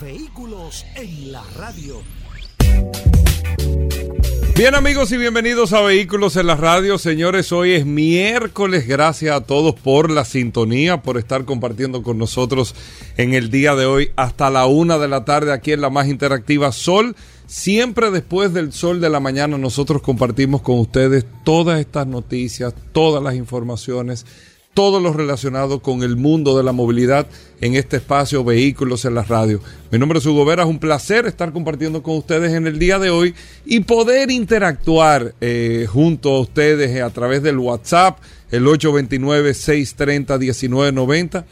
Vehículos en la radio. Bien amigos y bienvenidos a Vehículos en la Radio. Señores, hoy es miércoles. Gracias a todos por la sintonía, por estar compartiendo con nosotros en el día de hoy hasta la una de la tarde aquí en la más interactiva Sol. Siempre después del sol de la mañana nosotros compartimos con ustedes todas estas noticias, todas las informaciones, todo lo relacionado con el mundo de la movilidad en este espacio Vehículos en la Radio. Mi nombre es Hugo Vera, es un placer estar compartiendo con ustedes en el día de hoy y poder interactuar eh, junto a ustedes a través del WhatsApp, el 829-630-1990.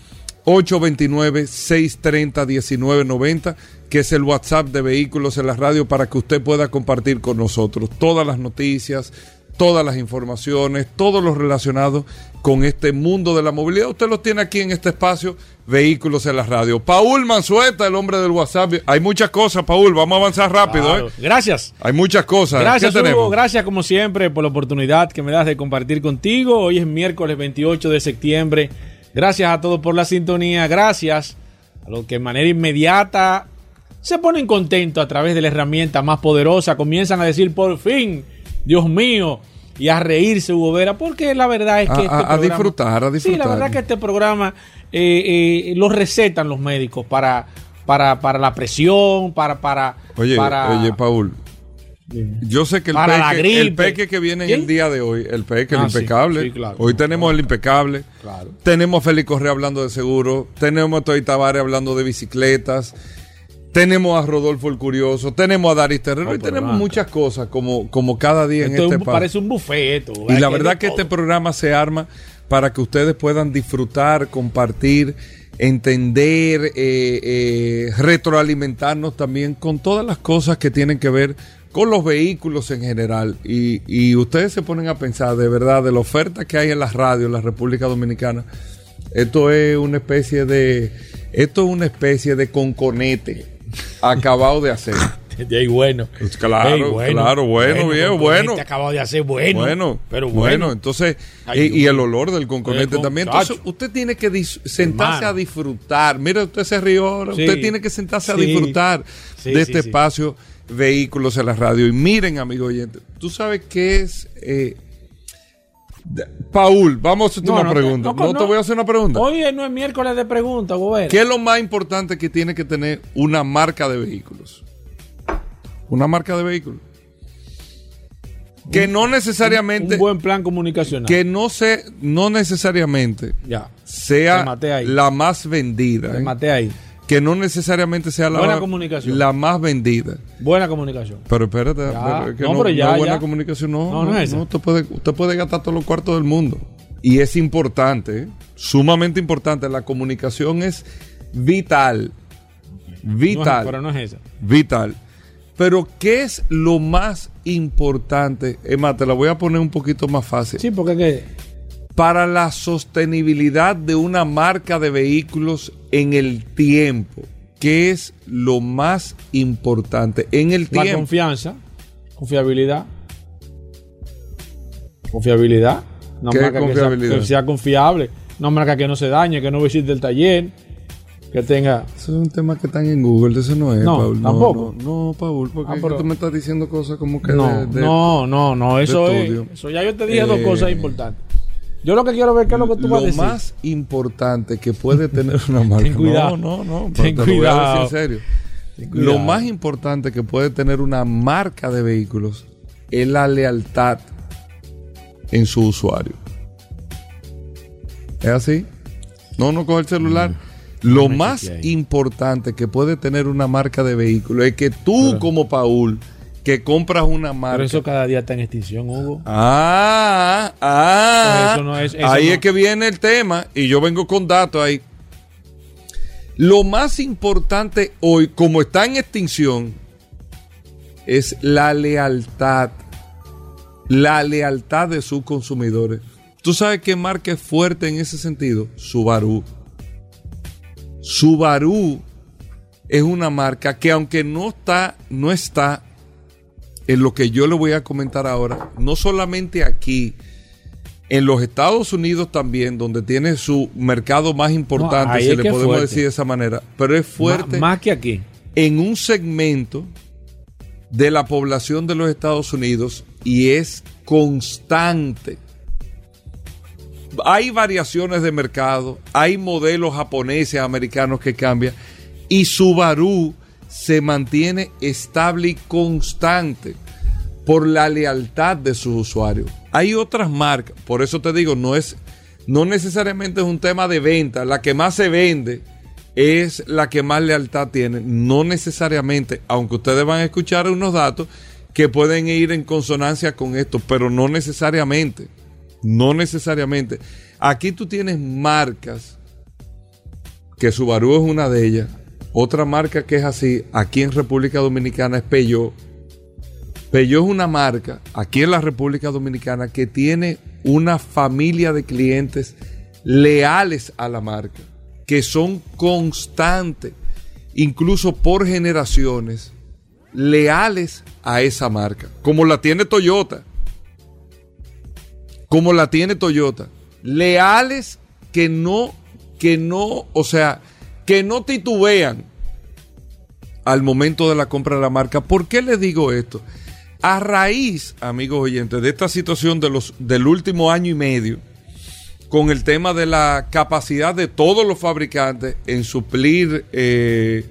829-630-1990, que es el WhatsApp de Vehículos en la Radio para que usted pueda compartir con nosotros todas las noticias, todas las informaciones, todo lo relacionado con este mundo de la movilidad. Usted lo tiene aquí en este espacio, Vehículos en la Radio. Paul Manzueta, el hombre del WhatsApp. Hay muchas cosas, Paul, vamos a avanzar rápido. Claro. ¿eh? Gracias. Hay muchas cosas. Gracias, ¿Qué Hugo. tenemos? Gracias, como siempre, por la oportunidad que me das de compartir contigo. Hoy es miércoles 28 de septiembre. Gracias a todos por la sintonía. Gracias a los que de manera inmediata se ponen contentos a través de la herramienta más poderosa. Comienzan a decir, por fin, Dios mío, y a reírse, Hugo Vera, porque la verdad es que. A- este a- a disfrutar, a Sí, disfrutar. la verdad es que este programa eh, eh, lo recetan los médicos para, para, para la presión, para. para Oye, para, oye, Paul. Yo sé que el peque, el peque que viene en el día de hoy, el peque, el Ah, impecable. sí, claro. Hoy tenemos el impecable. Claro. Tenemos a Félix Correa hablando de seguro. Tenemos a Toy Tavares hablando de bicicletas. Tenemos a Rodolfo el Curioso. Tenemos a Daris Terrero. No, pero tenemos muchas cosas como, como cada día en es este un- espacio. parece un buffet. Y la verdad que este programa se arma para que ustedes puedan disfrutar, compartir, entender, eh, eh, retroalimentarnos también con todas las cosas que tienen que ver con los vehículos en general. Y, y ustedes se ponen a pensar de verdad de la oferta que hay en las radios en la República Dominicana. Esto es una especie de, esto es una especie de conconete acabado de hacer. De ahí bueno. Pues claro, Ey, claro, bueno, viejo, con bueno. Este acabado de hacer bueno. Bueno, pero bueno, bueno. entonces, Ay, y, el olor del conconete también. Entonces, usted tiene que sentarse Hermano. a disfrutar. Mire, usted se rió ahora. Sí. Usted tiene que sentarse a disfrutar Sí, de este espacio Vehículos en la Radio. Y miren, amigo oyente, ¿tú sabes qué es? eh, Paul, vamos a hacerte No, una no, pregunta. no, te voy a hacer una pregunta. Hoy no es miércoles de preguntas. ¿Qué es lo más importante que tiene que tener una marca de vehículos? Una marca de vehículos. Que no necesariamente... Un buen plan comunicacional. que no se no necesariamente Ya. sea la más vendida, ¿eh? Remate ahí. Que no necesariamente sea la, Buena comunicación. la más vendida. Buena comunicación. Pero espérate, pero es que No, no, pero ya, no es buena ya. comunicación, no. No, no es esa. usted, puede, usted puede gastar todos los cuartos del mundo. Y es importante, sumamente importante. La comunicación es vital. No es- Vital. pero no es esa. Vital. Pero, ¿qué es lo más importante? Es más, te la voy a poner un poquito más fácil. Sí, porque que para la sostenibilidad de una marca de vehículos en el tiempo, que es lo más importante en el la tiempo. confianza, confiabilidad. Confiabilidad. Una ¿Qué marca que sea- confiabilidad? Que sea, confiable. Una marca que no se dañe, que no visite el taller. Que tenga. Eso es un tema que están en Google, eso no es, No, Paul. tampoco. No, no, Paul, porque Ah, pero- tú me estás diciendo cosas como que No, de- de- no, no, no. Eso es. Eso ya yo te dije dos Eh, cosas importantes. Yo lo que quiero ver qué es lo que tú vas a lo decir. más importante que puede tener una marca. Ten cuidado. No, no, no. Ten pero te lo voy a decir cuidado. en serio. cuidado. Lo más importante que puede tener una marca de vehículos es la lealtad en su usuario. ¿Es así? No, no coge el celular. Lo me más importante que puede tener una marca de vehículos es que tú, como Paul, que compras una marca. Pero eso cada día está en extinción, Hugo. Ah, ah. Pues eso no es- eso ahí no- es que viene el tema y yo vengo con datos ahí. Lo más importante hoy, como está en extinción, es la lealtad. La lealtad de sus consumidores. ¿Tú sabes qué marca es fuerte en ese sentido? Subaru. Subaru es una marca que aunque no está, no está en lo que yo le voy a comentar ahora, no solamente aquí, en los Estados Unidos también, donde tiene su mercado más importante, si le podemos decir de esa manera, pero es fuerte. más que aquí. En un segmento de la población de los Estados Unidos y es constante. Hay variaciones de mercado, hay modelos japoneses, americanos que cambian y Subaru se mantiene estable y constante por la lealtad de sus usuarios. Hay otras marcas, por eso te digo, no es no necesariamente es un tema de venta, la que más se vende es la que más lealtad tiene, no necesariamente, aunque ustedes van a escuchar unos datos que pueden ir en consonancia con esto, pero no necesariamente. No necesariamente. Aquí tú tienes marcas, que Subaru es una de ellas. Otra marca que es así, aquí en República Dominicana es Peugeot. Peugeot es una marca, aquí en la República Dominicana, que tiene una familia de clientes leales a la marca, que son constantes, incluso por generaciones, leales a esa marca, como la tiene Toyota como la tiene Toyota. Leales que no, que no, o sea, que no titubean al momento de la compra de la marca. ¿Por qué les digo esto? A raíz, amigos oyentes, de esta situación de los, del último año y medio, con el tema de la capacidad de todos los fabricantes en suplir, eh,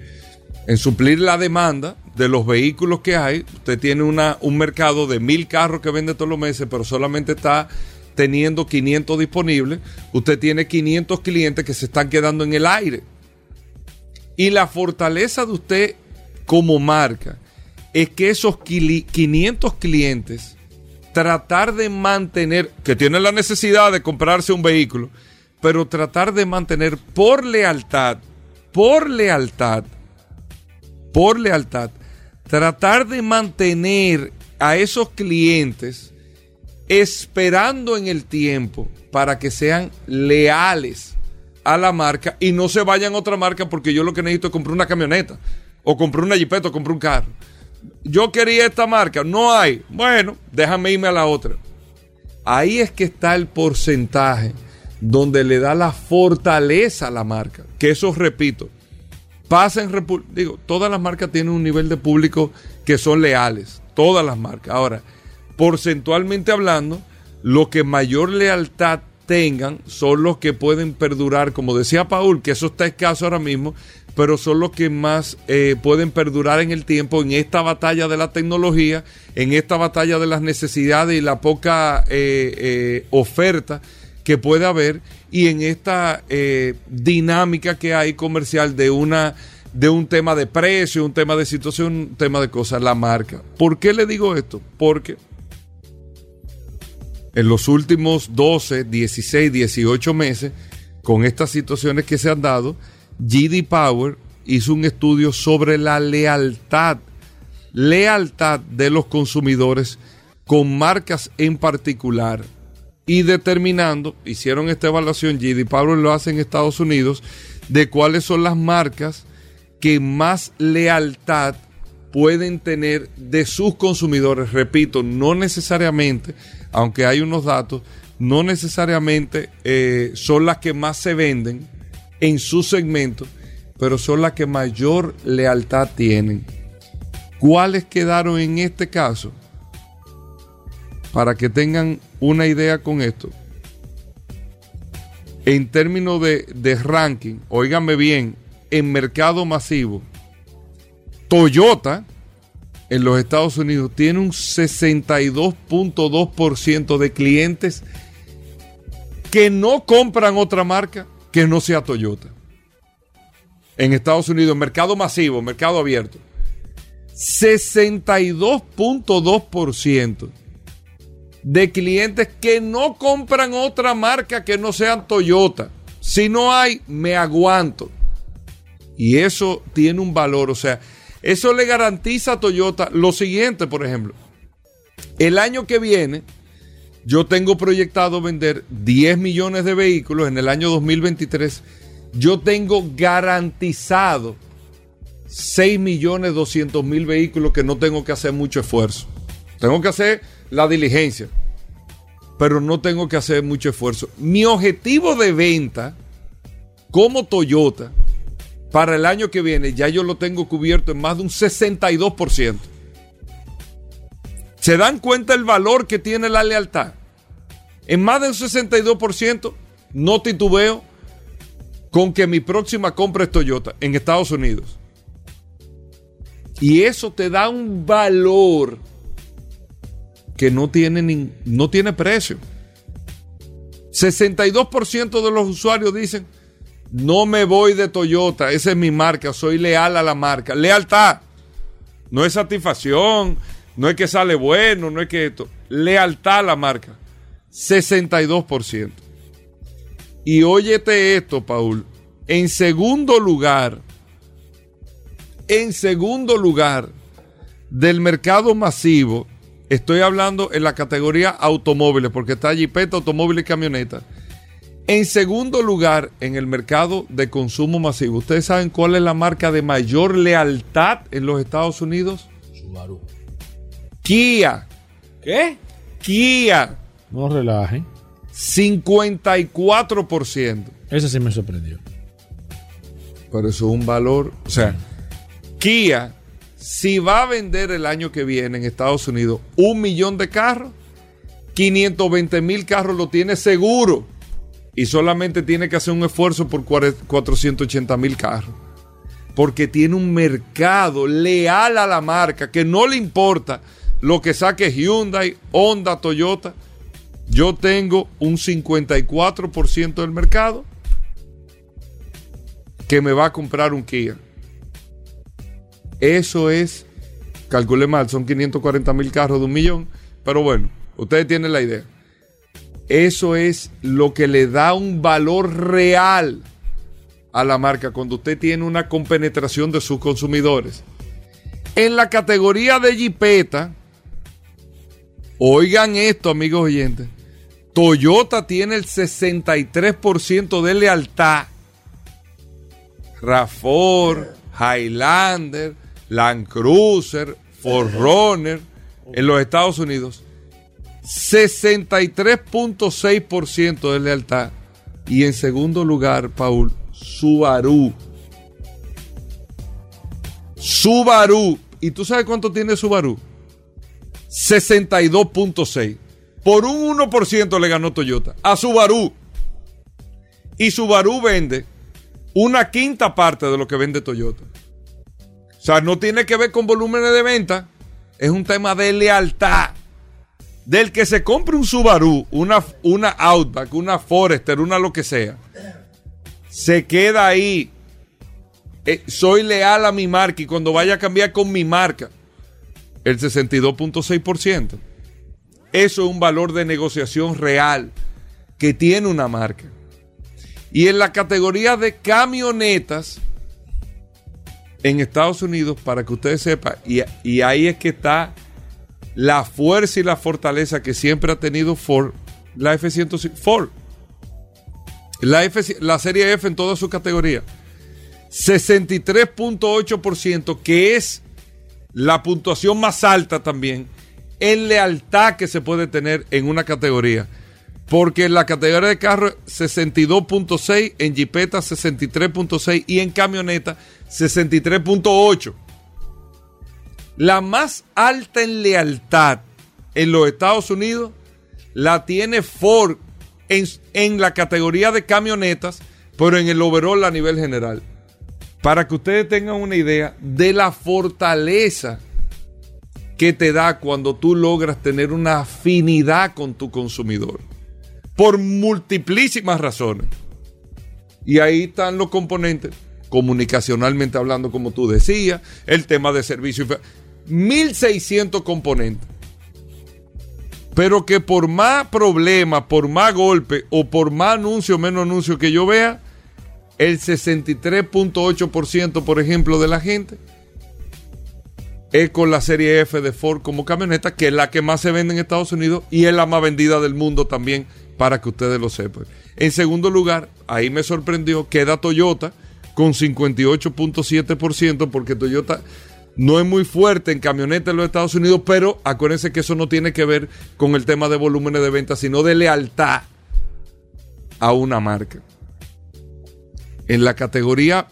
en suplir la demanda de los vehículos que hay. Usted tiene una, un mercado de mil carros que vende todos los meses, pero solamente está teniendo 500 disponibles, usted tiene 500 clientes que se están quedando en el aire. Y la fortaleza de usted como marca es que esos 500 clientes, tratar de mantener, que tienen la necesidad de comprarse un vehículo, pero tratar de mantener por lealtad, por lealtad, por lealtad, tratar de mantener a esos clientes esperando en el tiempo para que sean leales a la marca y no se vayan a otra marca porque yo lo que necesito es comprar una camioneta o comprar una jipeta o comprar un carro. Yo quería esta marca, no hay. Bueno, déjame irme a la otra. Ahí es que está el porcentaje donde le da la fortaleza a la marca. Que eso, repito, pasa en. Digo, todas las marcas tienen un nivel de público que son leales. Todas las marcas. Ahora, porcentualmente hablando, los que mayor lealtad tengan son los que pueden perdurar, como decía Paul, que eso está escaso ahora mismo, pero son los que más eh, pueden perdurar en el tiempo en esta batalla de la tecnología, en esta batalla de las necesidades y la poca eh, eh, oferta que puede haber y en esta dinámica que hay comercial de una de un tema de precio, un tema de situación, un tema de cosas, la marca. ¿Por qué le digo esto? Porque en los últimos 12, 16, 18 meses, con estas situaciones que se han dado, GD Power hizo un estudio sobre la lealtad, lealtad de los consumidores con marcas en particular y determinando, hicieron esta evaluación, GD Power lo hace en Estados Unidos, de cuáles son las marcas que más lealtad pueden tener de sus consumidores. Repito, no necesariamente aunque hay unos datos, no necesariamente eh, son las que más se venden en su segmento, pero son las que mayor lealtad tienen. ¿Cuáles quedaron en este caso? Para que tengan una idea con esto. En términos de, ranking, óigame bien, en mercado masivo, Toyota, en los Estados Unidos tiene un 62.2% de clientes que no compran otra marca que no sea Toyota. En Estados Unidos, mercado masivo, mercado abierto. 62.2% de clientes que no compran otra marca que no sea Toyota. Si no hay, me aguanto. Y eso tiene un valor, o sea, eso le garantiza a Toyota lo siguiente, por ejemplo. El año que viene, yo tengo proyectado vender 10 millones de vehículos en el año 2023. Yo tengo garantizado 6 millones 200 mil vehículos que no tengo que hacer mucho esfuerzo. Tengo que hacer la diligencia, pero no tengo que hacer mucho esfuerzo. Mi objetivo de venta como Toyota para el año que viene ya yo lo tengo cubierto en más de un 62%. ¿Se dan cuenta el valor que tiene la lealtad? En más de un 62% no titubeo con que mi próxima compra es Toyota en Estados Unidos. Y eso te da un valor que no tiene, ni, no tiene precio. 62% de los usuarios dicen, no me voy de Toyota, esa es mi marca, soy leal a la marca. Lealtad, no es satisfacción, no es que sale bueno, no es que esto. Lealtad a la marca, 62%. Y óyete esto, Paul. En segundo lugar, en segundo lugar del mercado masivo, estoy hablando en la categoría automóviles, porque está Jeepeta, automóviles y camionetas. En segundo lugar, en el mercado de consumo masivo, ¿ustedes saben cuál es la marca de mayor lealtad en los Estados Unidos? Subaru. Kia. ¿Qué? Kia. No relajen. 54%. Ese sí me sorprendió. Pero eso es un valor. O sea, Kia, si va a vender el año que viene en Estados Unidos un millón de carros, 520 mil carros lo tiene seguro y solamente tiene que hacer un esfuerzo por 480 mil carros. Porque tiene un mercado leal a la marca que no le importa lo que saque Hyundai, Honda, Toyota. Yo tengo un 54% del mercado que me va a comprar un Kia. Eso es, calculé mal, son 540 mil carros de un millón. Pero bueno, ustedes tienen la idea. Eso es lo que le da un valor real a la marca cuando usted tiene una compenetración de sus consumidores. En la categoría de Jeepeta, oigan esto, amigos oyentes. Toyota tiene el 63% de lealtad. RAFOR, Highlander, Land Cruiser, Forerunner en los Estados Unidos 63.6% de lealtad. Y en segundo lugar, Paul, Subaru. Subaru. ¿Y tú sabes cuánto tiene Subaru? 62.6. Por un 1% le ganó Toyota a Subaru. Y Subaru vende una quinta parte de lo que vende Toyota. O sea, no tiene que ver con volúmenes de venta. Es un tema de lealtad del que se compre un Subaru, una, una Outback, una Forester, una lo que sea, se queda ahí. Eh, soy leal a mi marca y cuando vaya a cambiar con mi marca, el 62.6%. Eso es un valor de negociación real que tiene una marca. Y en la categoría de camionetas, en Estados Unidos, para que ustedes sepan, y, y ahí es que está la fuerza y la fortaleza que siempre ha tenido Ford, la F-150, Ford. La, F, la serie F en toda su categoría. 63.8%, que es la puntuación más alta también en lealtad que se puede tener en una categoría. Porque en la categoría de carro 62.6, en jipeta 63.6 y en camioneta 63.8 la más alta en lealtad en los Estados Unidos la tiene Ford en, la categoría de camionetas, pero en el overall a nivel general. Para que ustedes tengan una idea de la fortaleza que te da cuando tú logras tener una afinidad con tu consumidor. Por multiplísimas razones. Y ahí están los componentes, comunicacionalmente hablando, como tú decías, el tema de servicio. 1600 componentes. Pero que por más problemas, por más golpe o por más anuncio o menos anuncio que yo vea, el 63.8%, por ejemplo, de la gente es con la serie F de Ford como camioneta, que es la que más se vende en Estados Unidos y es la más vendida del mundo también, para que ustedes lo sepan. En segundo lugar, ahí me sorprendió, queda Toyota con 58.7%, porque Toyota no es muy fuerte en camionetas en los Estados Unidos, pero acuérdense que eso no tiene que ver con el tema de volúmenes de venta, sino de lealtad a una marca. En la categoría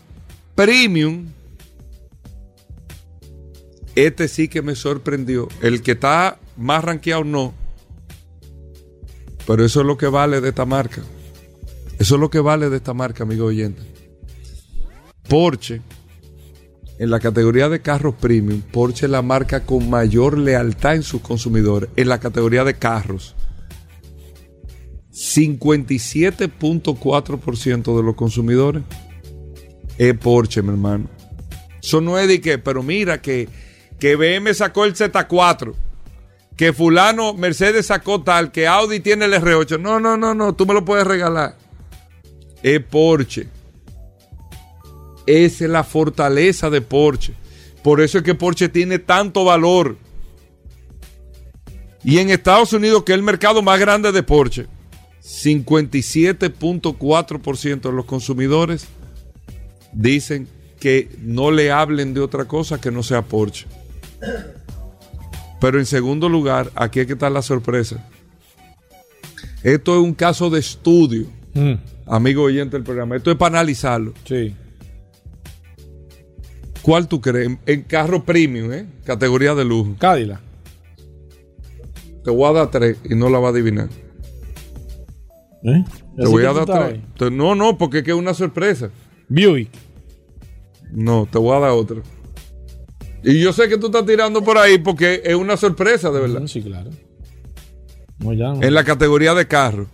premium, este sí que me sorprendió. El que está más rankeado no. Pero eso es lo que vale de esta marca. Eso es lo que vale de esta marca, amigo oyente. Porsche, en la categoría de carros premium, Porsche es la marca con mayor lealtad en sus consumidores. En la categoría de carros, 57.4% de los consumidores es Porsche, mi hermano. Eso no es de que, pero mira que, que BM sacó el Z4, que fulano Mercedes sacó tal, que Audi tiene el R8. No, no, no, no, tú me lo puedes regalar. Es Porsche. Esa es la fortaleza de Porsche. Por eso es que Porsche tiene tanto valor. Y en Estados Unidos, que es el mercado más grande de Porsche, 57.4% de los consumidores dicen que no le hablen de otra cosa que no sea Porsche. Pero en segundo lugar, aquí es que está la sorpresa. Esto es un caso de estudio, Mm, amigo oyente del programa. Esto es para analizarlo. sí. ¿Cuál tú crees? En- En carro premium, ¿eh? Categoría de lujo. Cadillac. Te voy a dar tres y no la va a adivinar. ¿Eh? Te ¿Así voy a dar tres. Te- No, no, porque es que es una sorpresa. Buick. No, te voy a dar otra. Y yo sé que tú estás tirando por ahí porque es una sorpresa, de verdad. Sí, claro. No, ya no. En la categoría de carro.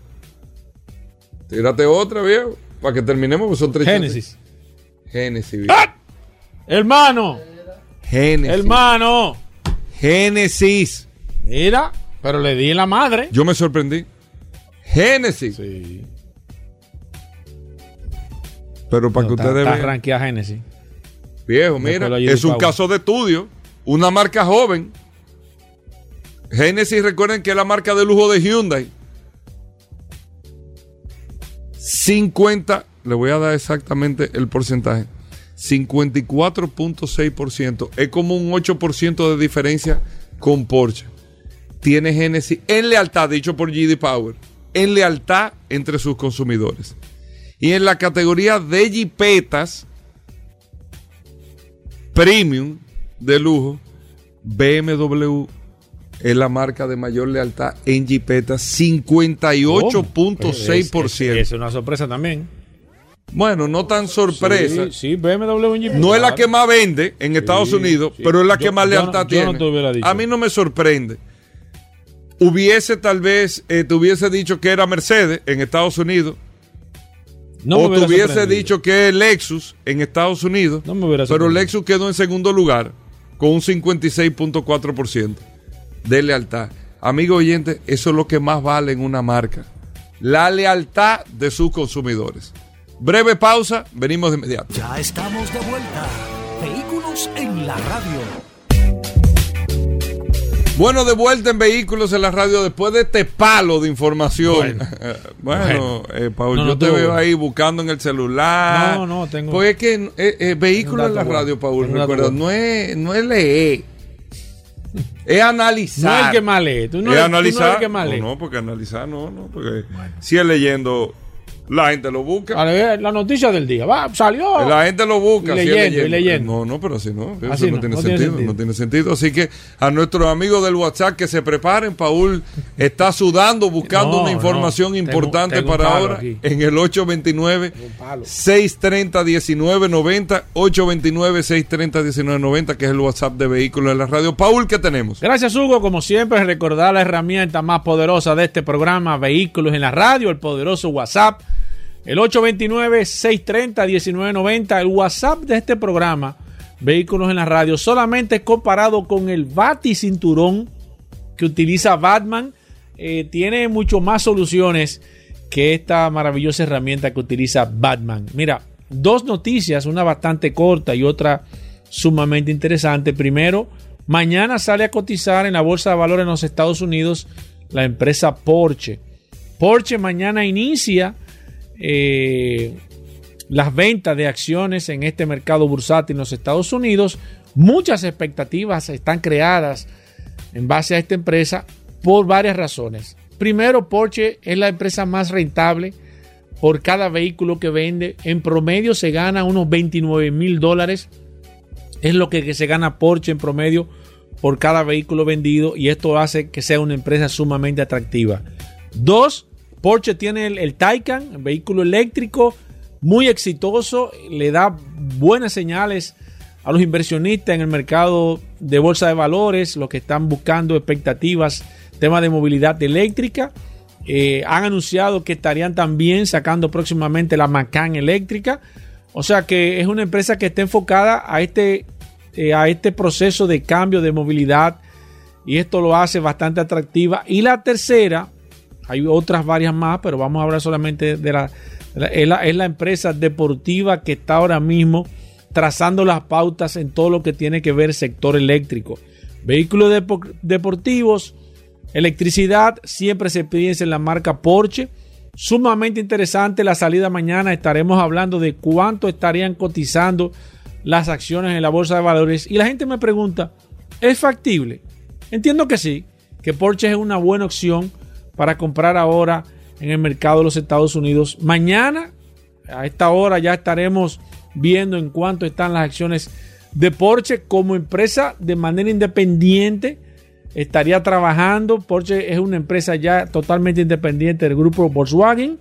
Tírate otra, viejo. Para que terminemos, pues son tres. Génesis. Génesis, viejo. Hermano. Génesis. Hermano. Génesis. Mira, pero le di en la madre. Yo me sorprendí. Génesis. Sí. Pero para que ustedes vean. rankeada Genesis. Viejo, Después mira, es un caso de estudio. Una marca joven. Genesis, recuerden que es la marca de lujo de Hyundai. 50, le voy a dar exactamente el porcentaje. 54.6%. Es como un 8% de diferencia con Porsche. Tiene Genesis en lealtad, dicho por GD Power, en lealtad entre sus consumidores. Y en la categoría de jipetas, premium de lujo, BMW es la marca de mayor lealtad en Jeepeta, Es, 58.6%. es una sorpresa también. Bueno, no tan sorpresa. Sí, sí, BMW en. No es la que más vende en Estados Sí, Unidos, sí. pero es la Yo- que más yo no- lealtad yo no tiene. dicho. A mí no me sorprende. Hubiese tal vez, eh, te hubiese dicho que era Mercedes en Estados Unidos, No o te hubiese dicho que es Lexus en Estados Unidos, No me hubiera pero. Lexus quedó en segundo lugar con un 56.4% de lealtad. Amigo oyente, eso es lo que más vale en una marca. La lealtad de sus consumidores. Breve pausa, venimos de inmediato. Ya estamos de vuelta. Vehículos en la radio. Bueno, de vuelta en Vehículos en la Radio después de este palo de información. Bueno, eh, Paul, No, no, yo te veo ahí buscando en el celular. No, no, tengo- Porque es que eh, eh, Vehículos en la bueno. Radio, Paul, recuerda, bueno. no es, no es leer, es No analizar. es el que más lee. Tú no, es eres- tú no analizar. eres el que más lee. no, no, porque analizar no, no, porque si es leyendo, la gente lo busca. La noticia del día. Va, salió. La gente lo busca. Y leyendo, y leyendo. No, no, pero así no. Eso Así no, no, tiene no tiene sentido. No tiene sentido. Así que a nuestros amigos del WhatsApp que se preparen. Paul está sudando buscando No, una información. Tengo- importante tengo para ahora. aquí. En el 829 palo. 630 1990 829 630 1990 que es el WhatsApp de Vehículos de la Radio. Paul, ¿qué tenemos? Gracias, Hugo. Como siempre, recordar la herramienta más poderosa de este programa, Vehículos en la Radio, el poderoso WhatsApp, el 829-630-1990, el WhatsApp de este programa, Vehículos en la Radio, solamente comparado con el Bati Cinturón que utiliza Batman, eh, tiene mucho más soluciones que esta maravillosa herramienta que utiliza Batman. Mira, dos noticias, una bastante corta y otra sumamente interesante. Primero, mañana sale a cotizar en la Bolsa de Valores en los Estados Unidos la empresa Porsche. Porsche mañana inicia eh, las ventas de acciones en este mercado bursátil en los Estados Unidos. Muchas expectativas están creadas en base a esta empresa por varias razones. Primero, Porsche es la empresa más rentable por cada vehículo que vende. En promedio se gana unos 29 mil dólares. Es lo que se gana Porsche en promedio por cada vehículo vendido y esto hace que sea una empresa sumamente atractiva. Dos, Porsche tiene el, el Taycan, vehículo eléctrico, muy exitoso, le da buenas señales a los inversionistas en el mercado de bolsa de valores, los que están buscando expectativas, tema de movilidad eléctrica. Eh, han anunciado que estarían también sacando próximamente la Macan eléctrica. O sea que es una empresa que está enfocada a este, eh, a este proceso de cambio de movilidad y esto lo hace bastante atractiva. Y la tercera, hay otras varias más, pero vamos a hablar solamente de la, es la, es la empresa deportiva que está ahora mismo trazando las pautas en todo lo que tiene que ver sector eléctrico. Vehículos deportivos, electricidad, siempre se piensa en la marca Porsche. Sumamente interesante la salida mañana. Estaremos hablando de cuánto estarían cotizando las acciones en la bolsa de valores. Y la gente me pregunta, ¿es factible? Entiendo que sí, que Porsche es una buena opción para comprar ahora en el mercado de los Estados Unidos. Mañana, a esta hora, ya estaremos viendo en cuánto están las acciones de Porsche como empresa de manera independiente. Estaría trabajando. Porsche es una empresa ya totalmente independiente del grupo Volkswagen.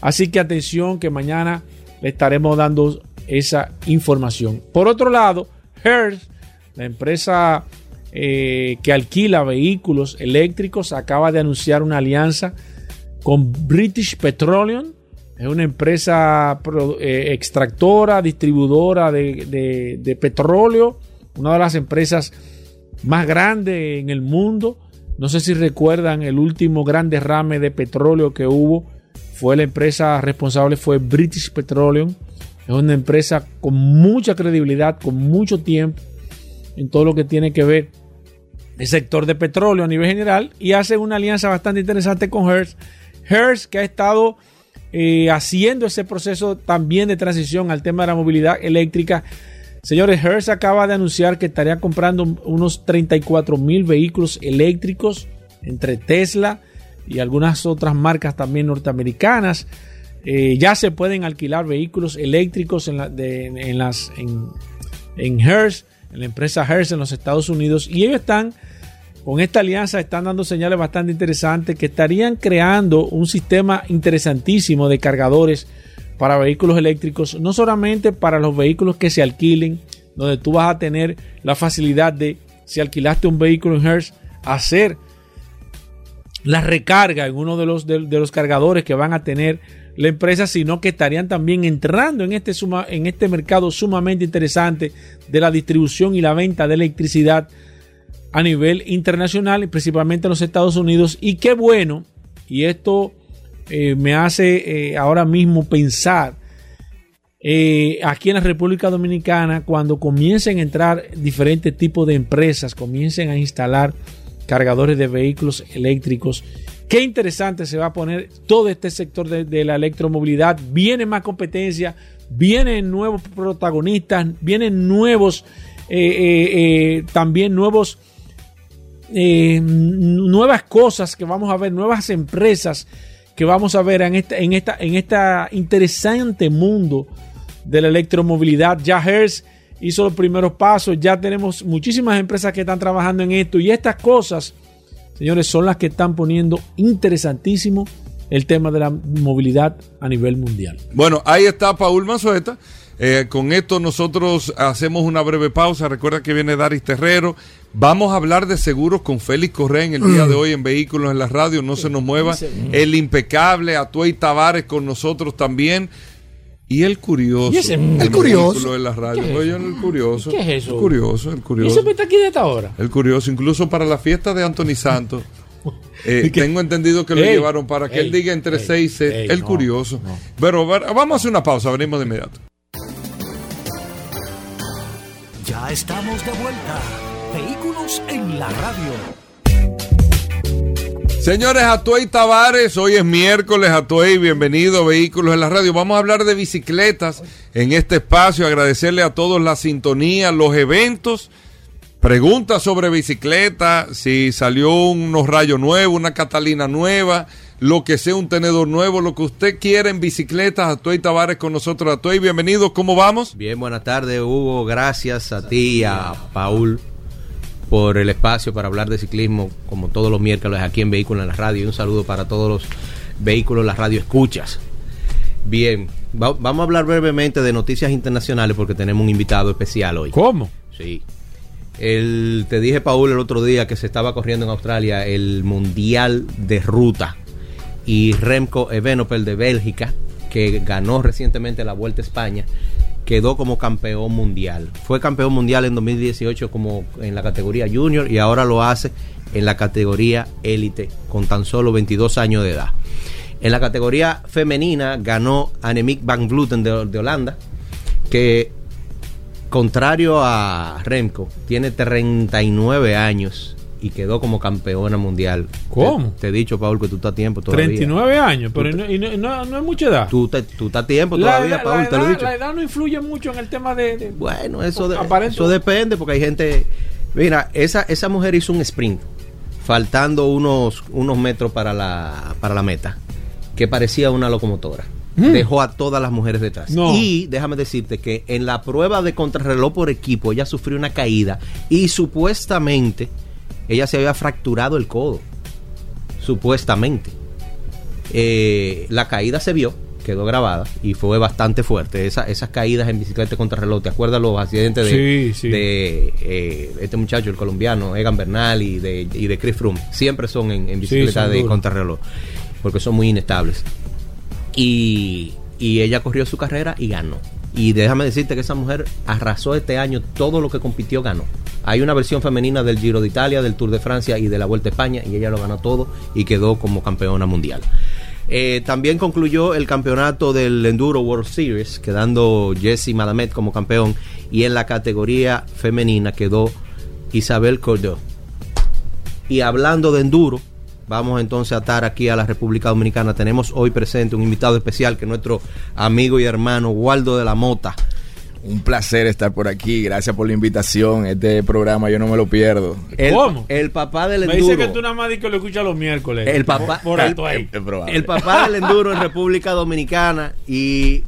Así que atención que mañana le estaremos dando esa información. Por otro lado, Hertz, la empresa eh, que alquila vehículos eléctricos, acaba de anunciar una alianza con British Petroleum es una empresa eh, extractora, distribuidora de, petróleo, una de las empresas más grandes en el mundo. No sé si recuerdan el último gran derrame de petróleo que hubo. Fue la empresa responsable, fue British Petroleum. Es una empresa con mucha credibilidad, con mucho tiempo en todo lo que tiene que ver el sector de petróleo a nivel general y hace una alianza bastante interesante con Hertz. Hertz que ha estado eh, haciendo ese proceso también de transición al tema de la movilidad eléctrica. Señores, Hertz acaba de anunciar que estaría comprando unos 34 mil vehículos eléctricos entre Tesla y algunas otras marcas también norteamericanas. Eh, ya se pueden alquilar vehículos eléctricos en, en las en Hertz, en la empresa Hertz en los Estados Unidos, y ellos están con esta alianza están dando señales bastante interesantes que estarían creando un sistema interesantísimo de cargadores para vehículos eléctricos, no solamente para los vehículos que se alquilen, donde tú vas a tener la facilidad de, si alquilaste un vehículo en Hertz, hacer la recarga en uno de los, de, los cargadores que van a tener la empresa, sino que estarían también entrando en este, en este mercado sumamente interesante de la distribución y la venta de electricidad a nivel internacional, principalmente en los Estados Unidos. Y qué bueno, y esto eh, me hace eh, ahora mismo pensar eh, aquí en la República Dominicana, cuando comiencen a entrar diferentes tipos de empresas, comiencen a instalar cargadores de vehículos eléctricos. Qué interesante se va a poner todo este sector de, la electromovilidad. Viene más competencia, vienen nuevos protagonistas, vienen nuevos, también nuevos eh, nuevas cosas que vamos a ver, nuevas empresas que vamos a ver en esta, en esta, en esta interesante mundo de la electromovilidad. Ya Hertz hizo los primeros pasos, ya tenemos muchísimas empresas que están trabajando en esto y estas cosas, señores, son las que están poniendo interesantísimo el tema de la movilidad a nivel mundial. Bueno, ahí está Paul Mazueta. Eh, con esto nosotros hacemos una breve pausa. Recuerda que viene Daris Terrero. Vamos a hablar de seguros con Félix Correa en el día de hoy en Vehículos en la Radio. No se nos mueva. El impecable Atuey Tavares con nosotros también. Y el curioso. El, el curioso. De la radio. Es Oye, el curioso. ¿Qué es eso? El curioso, el curioso. ¿Y eso está aquí de esta hora? El curioso, incluso para la fiesta de Anthony Santos. Eh, tengo entendido que lo llevaron para que él diga entre 6 y El curioso. Pero vamos a hacer una pausa, venimos de inmediato. Ya estamos de vuelta. Vehículos en la radio. Señores, Atuey Tavares, hoy es miércoles, Atuey, bienvenido Vehículos en la Radio. Vamos a hablar de bicicletas en este espacio, agradecerle a todos la sintonía, los eventos, preguntas sobre bicicleta, si salió unos rayos nuevos, una Catalina nueva, lo que sea un tenedor nuevo, lo que usted quiera en bicicletas, Atuey Tavares con nosotros. Atuey, bienvenido, ¿cómo vamos? Bien, buenas tardes, Hugo. Gracias a ti a Paul por el espacio para hablar de ciclismo, como todos los miércoles aquí en Vehículos en la Radio. Y un saludo para todos los vehículos en la radio escuchas. Bien, va- vamos a hablar brevemente de noticias internacionales porque tenemos un invitado especial hoy. ¿Cómo? Sí. El, te dije, Paul, el otro día que se estaba corriendo en Australia el Mundial de Ruta y Remco Evenepoel de Bélgica, que ganó recientemente la Vuelta a España, quedó como campeón mundial. Fue campeón mundial en 2018 como en la categoría junior y ahora lo hace en la categoría élite con tan solo 22 años de edad. En la categoría femenina ganó Annemiek van Vleuten de, de Holanda, que contrario a Remco, tiene 39 años y quedó como campeona mundial. ¿Cómo? Te, te he dicho, Paul, que tú estás a tiempo todavía. 39 años, pero y no, y no, no- no es mucha edad. Tú, te- tú estás a tiempo todavía, la- Paul, la te lo he edad, dicho. la edad no influye mucho en el tema de... de- Bueno, eso, de- eso depende porque hay gente... Mira, esa, esa mujer hizo un sprint faltando unos, unos metros para la, para la meta que parecía una locomotora. Dejó a todas las mujeres detrás. Mm. No. Y déjame decirte que en la prueba de contrarreloj por equipo ella sufrió una caída y supuestamente ella se había fracturado el codo. Supuestamente. Eh, la caída se vio, quedó grabada y fue bastante fuerte. Esa- esas caídas en bicicleta contra reloj, ¿te acuerdas los accidentes de, Sí, sí. de eh, este muchacho, el colombiano, Egan Bernal y de, y de Chris Froome? Siempre son en, en bicicleta de contrarreloj, porque son muy inestables. Y, y ella corrió su carrera y ganó. Y déjame decirte que esa mujer arrasó este año todo lo que compitió, ganó. Hay una versión femenina del Giro de Italia, del Tour de Francia y de la Vuelta a España y ella lo ganó todo y quedó como campeona mundial. Eh, también concluyó el campeonato del Enduro World Series, quedando Jessie Madamet como campeón y en la categoría femenina quedó Isabel Cordó. Y hablando de enduro, vamos entonces a atar aquí a la República Dominicana. Tenemos hoy presente un invitado especial que es nuestro amigo y hermano Waldo de la Mota. Un placer estar por aquí. Gracias por la invitación. Este programa yo no me lo pierdo. El, ¿Cómo? El papá del Me enduro. dice que tú nada más que lo escuchas los miércoles. El papá, Por, por el, Atuey. Es probable. el papá del enduro en República Dominicana y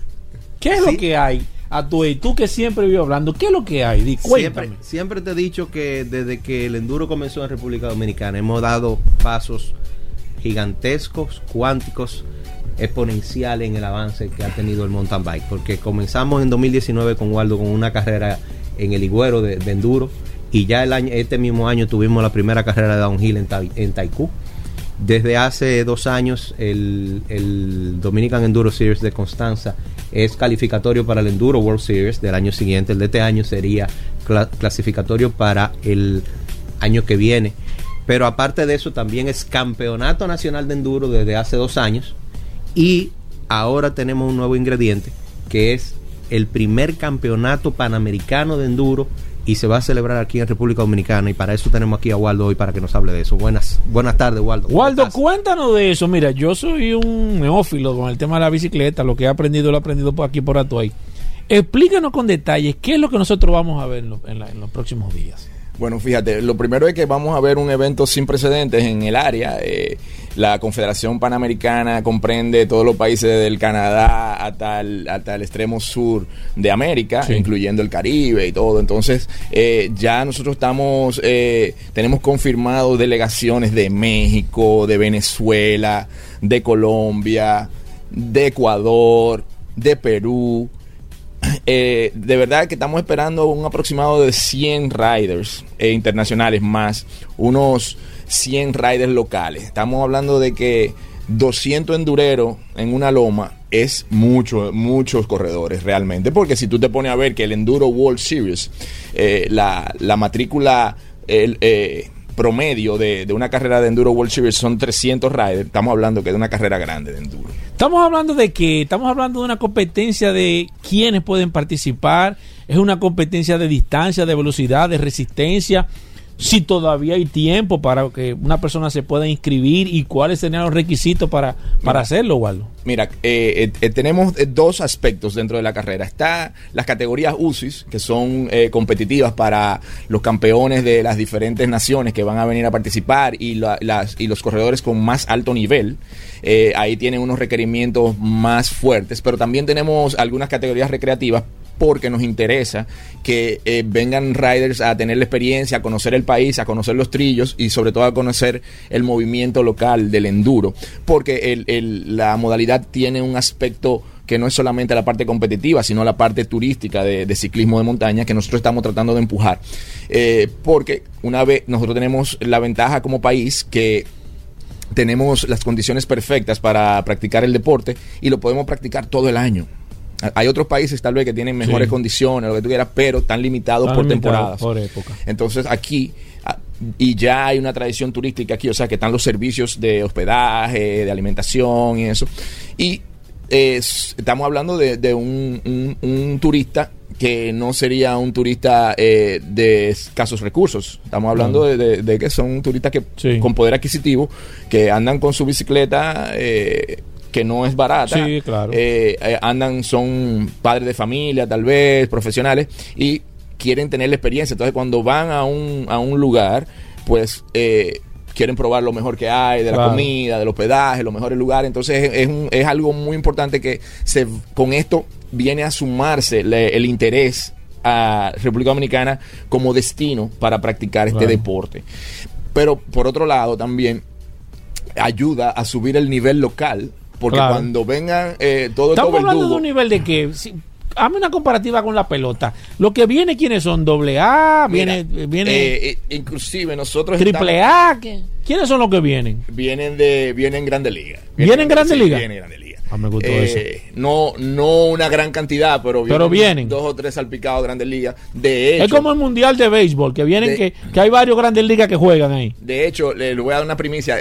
¿Qué es Sí. lo que hay? Atuey, tú que siempre vivo hablando, ¿qué es lo que hay? Di, siempre, te he dicho que desde que el enduro comenzó en República Dominicana hemos dado pasos gigantescos, cuánticos, exponenciales en el avance que ha tenido el mountain bike. Porque comenzamos en 2019 con Waldo con una carrera en el Higüero de, enduro y ya el año, este mismo año tuvimos la primera carrera de downhill en, en Taikú. Desde hace dos años el, el Dominican Enduro Series de Constanza es calificatorio para el Enduro World Series del año siguiente. El de este año sería cla- clasificatorio para el año que viene. Pero aparte de eso también es campeonato nacional de enduro desde hace dos años. Y ahora tenemos un nuevo ingrediente que es el primer campeonato panamericano de enduro y se va a celebrar aquí en República Dominicana y para eso tenemos aquí a Waldo hoy para que nos hable de eso. Buenas buenas tardes, Waldo. ¿Cómo Waldo, cuéntanos de eso. Mira, yo soy un neófilo con el tema de la bicicleta. Lo que he aprendido lo he aprendido por aquí por Atuay. Explícanos con detalles qué es lo que nosotros vamos a ver en, lo- en la- en los próximos días. Bueno, fíjate, lo primero es que vamos a ver un evento sin precedentes en el área. Eh, la Confederación Panamericana comprende todos los países del Canadá hasta el, hasta el extremo sur de América, Sí. incluyendo el Caribe y todo. Entonces, eh, ya nosotros estamos, eh, tenemos confirmados delegaciones de México, de Venezuela, de Colombia, de Ecuador, de Perú. Eh, de verdad que estamos esperando un aproximado de 100 riders eh, internacionales más unos 100 riders locales. Estamos hablando de que 200 endureros en una loma es mucho, muchos corredores realmente. Porque si tú te pones a ver que el Enduro World Series, eh, la, la matrícula el, eh, promedio de, de una carrera de Enduro World Series son 300 riders, estamos hablando que de una carrera grande de Enduro. Estamos hablando de que estamos hablando de una competencia de quiénes pueden participar. es una competencia de distancia, de velocidad, de resistencia. Si todavía hay tiempo para que una persona se pueda inscribir y cuáles serían los requisitos para, para hacerlo, Waldo. Mira, eh, eh, tenemos eh, dos aspectos dentro de la carrera. Está las categorías UCIS, que son eh, competitivas para los campeones de las diferentes naciones que van a venir a participar y, la- las, y los corredores con más alto nivel. Eh, ahí tienen unos requerimientos más fuertes, pero también tenemos algunas categorías recreativas porque nos interesa que eh, vengan riders a tener la experiencia, a conocer el país, a conocer los trillos y sobre todo a conocer el movimiento local del enduro, porque el- el- la modalidad tiene un aspecto que no es solamente la parte competitiva, sino la parte turística de, de ciclismo de montaña que nosotros estamos tratando de empujar. Eh, porque una vez nosotros tenemos la ventaja como país que tenemos las condiciones perfectas para practicar el deporte y lo podemos practicar todo el año. Hay otros países tal vez que tienen mejores Sí. condiciones, lo que tú quieras, pero están limitados Están por limitados temporadas. por época. Entonces aquí, y ya hay una tradición turística aquí, o sea que están los servicios de hospedaje, de alimentación y eso. Y eh, estamos hablando de, de un, un- un turista que no sería un turista eh, de escasos recursos. Estamos hablando de, de- de que son turistas que Sí. con poder adquisitivo, que andan con su bicicleta. eh, que no es barata. Sí, claro. Eh, eh, andan, son padres de familia, tal vez, profesionales, y quieren tener la experiencia. Entonces, cuando van a un, a un lugar, pues eh, quieren probar lo mejor que hay, de la comida, del hospedaje, los mejores lugares. Entonces, es, es un- es algo muy importante que se, con esto viene a sumarse le- el interés a República Dominicana como destino para practicar este Claro. deporte. Pero, por otro lado, también ayuda a subir el nivel local. Porque Claro. cuando vengan eh, todo Estamos todo hablando de un nivel de que. si- hazme una comparativa con la pelota. Lo que viene, ¿quiénes son? ¿Doble A? Mira, ¿Viene, viene eh, eh, inclusive nosotros triple A? ¿Qué- ¿Quiénes son los que vienen? vienen de vienen Grandes Ligas. ¿Vienen Grandes sí, Ligas? Vienen Grandes Ligas. Ah, me gustó Eh, No, no una gran cantidad, pero Pero vienen. dos o tres salpicados de Grandes Ligas. De hecho, es como el mundial de béisbol, que vienen de- que, que hay varios grandes ligas que juegan ahí. De hecho, le voy a dar una primicia.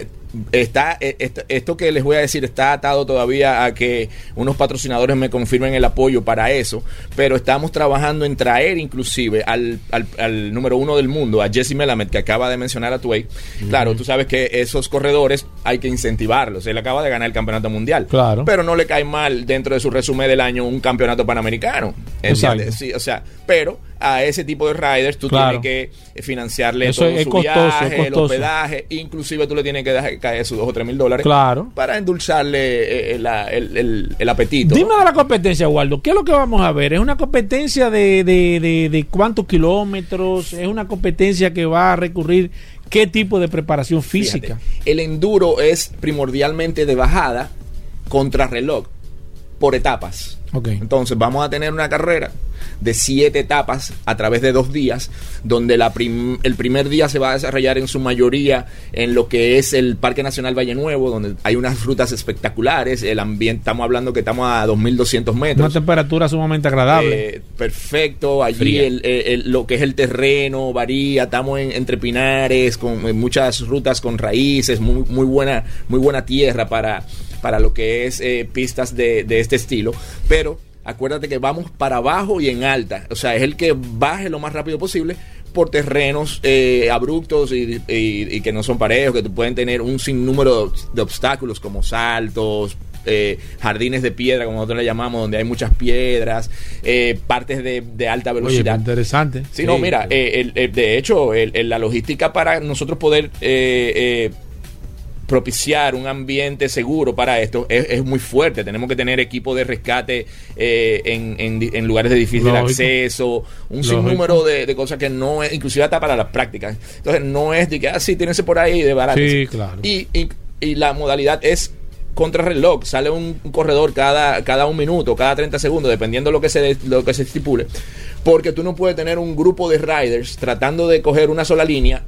Está, eh, esto, esto que les voy a decir está atado todavía a que unos patrocinadores me confirmen el apoyo para eso, pero estamos trabajando en traer inclusive al, al- al número uno del mundo, a Jesse Melamed, que acaba de mencionar a Tuey. Claro, tú sabes que esos corredores hay que incentivarlos. Él acaba de ganar el campeonato mundial. Claro. Pero no le cae mal dentro de su resumen del año un campeonato panamericano. ¿entiendes? Exacto. Sí, o sea, pero a ese tipo de riders tú Claro. tienes que financiarle Eso todo es su costoso, viaje, es el hospedaje, inclusive tú le tienes que dejar caer sus dos o tres mil dólares Claro. para endulzarle eh, la- el, el- el apetito. Dime de la competencia, Waldo. ¿Qué es lo que vamos a ver? ¿Es una competencia de, de, de, de cuántos kilómetros? ¿Es una competencia que va a recurrir qué tipo de preparación física? Fíjate, el enduro es primordialmente de bajada contra reloj por etapas. Ok. Entonces vamos a tener una carrera de siete etapas a través de dos días, donde la prim- el primer día se va a desarrollar en su mayoría en lo que es el Parque Nacional Valle Nuevo, donde hay unas rutas espectaculares, el ambiente, estamos hablando que estamos a 2.200 Una metros. temperatura sumamente agradable. Eh, perfecto, allí el- el- lo que es el terreno varía, estamos en- entre pinares, con en muchas rutas con raíces, muy, muy buena, muy buena tierra para, para lo que es eh, pistas de, de este estilo, pero acuérdate que vamos para abajo y en alta, o sea, es el que baje lo más rápido posible por terrenos eh, abruptos y, y- y que no son parejos, que pueden tener un sinnúmero de, obstáculos como saltos, eh, jardines de piedra, como nosotros le llamamos, donde hay muchas piedras, eh, partes de, de alta Oye, velocidad. interesante. Sí, no, mira, eh, el- el- de hecho, el- la logística para nosotros poder eh, propiciar un ambiente seguro para esto es, es muy fuerte. Tenemos que tener equipo de rescate eh, en, en lugares de difícil Lógico. acceso, un Lógico. sinnúmero de, de cosas que no es, inclusive hasta para las prácticas. Entonces, no es de que, ah, sí, tírense por ahí de barato. Sí, claro. Y, y, y la modalidad es contrarreloj. Sale un, un corredor cada, cada un minuto, cada 30 segundos, dependiendo lo que se de- lo que se estipule. Porque tú no puedes tener un grupo de riders tratando de coger una sola línea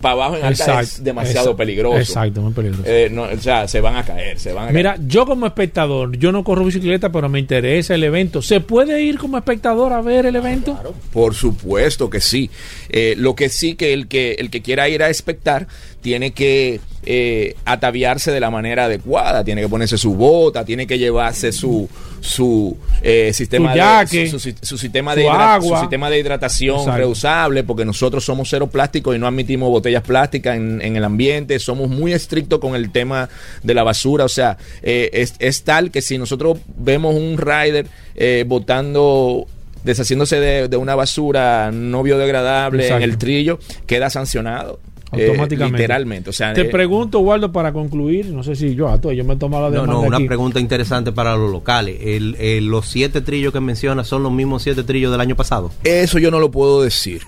para abajo en alta es demasiado exacto, peligroso. Exacto, muy peligroso. Eh, no, o sea, se van a caer, se van a caer. Mira, yo como espectador, yo no corro bicicleta, pero me interesa el evento. ¿Se puede ir como espectador a ver el evento? Por supuesto que sí. Eh, lo que sí que el que el que quiera ir a espectar tiene que eh, ataviarse de la manera adecuada. Tiene que ponerse su bota, tiene que llevarse su su eh, sistema Su de su, su- su sistema de agua. su sistema de hidratación Exacto. reusable, porque nosotros somos cero plástico y no admitimos botellas plásticas en, en el ambiente. Somos muy estrictos con el tema de la basura. O sea, eh, es, es tal que si nosotros vemos un rider eh, botando deshaciéndose de, de una basura no biodegradable Exacto. en el trillo, queda sancionado. Eh, Automáticamente. literalmente. O sea, Te eh, pregunto, Waldo, para concluir, no sé si yo, a tú, yo me tomo la No, demanda no, una aquí. pregunta interesante para los locales. El, el- los siete trillos que menciona son los mismos siete trillos del año pasado. eso yo no lo puedo decir.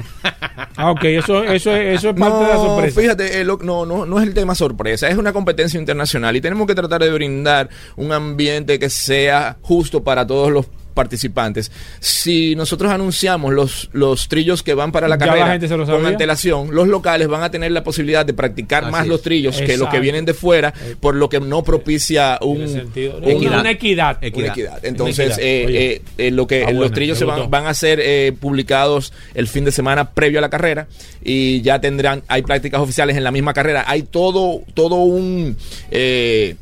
Ah, ok, eso, eso, es- eso es parte de la No, sorpresa. fíjate, eh, lo- no, no, no es el tema sorpresa, es una competencia internacional y tenemos que tratar de brindar un ambiente que sea justo para todos los participantes. Si nosotros anunciamos los, los trillos que van para la carrera gente se lo con antelación, los locales van a tener la posibilidad de practicar Así más es. los trillos que los que vienen de fuera, por lo que no propicia un, un- Una- Equidad. una equidad. Equidad. una equidad. Entonces, equidad. eh, eh, eh, lo que Ah, los trillos se van, van a ser eh, publicados el fin de semana previo a la carrera y ya tendrán, hay prácticas oficiales en la misma carrera. Hay todo, todo un eh,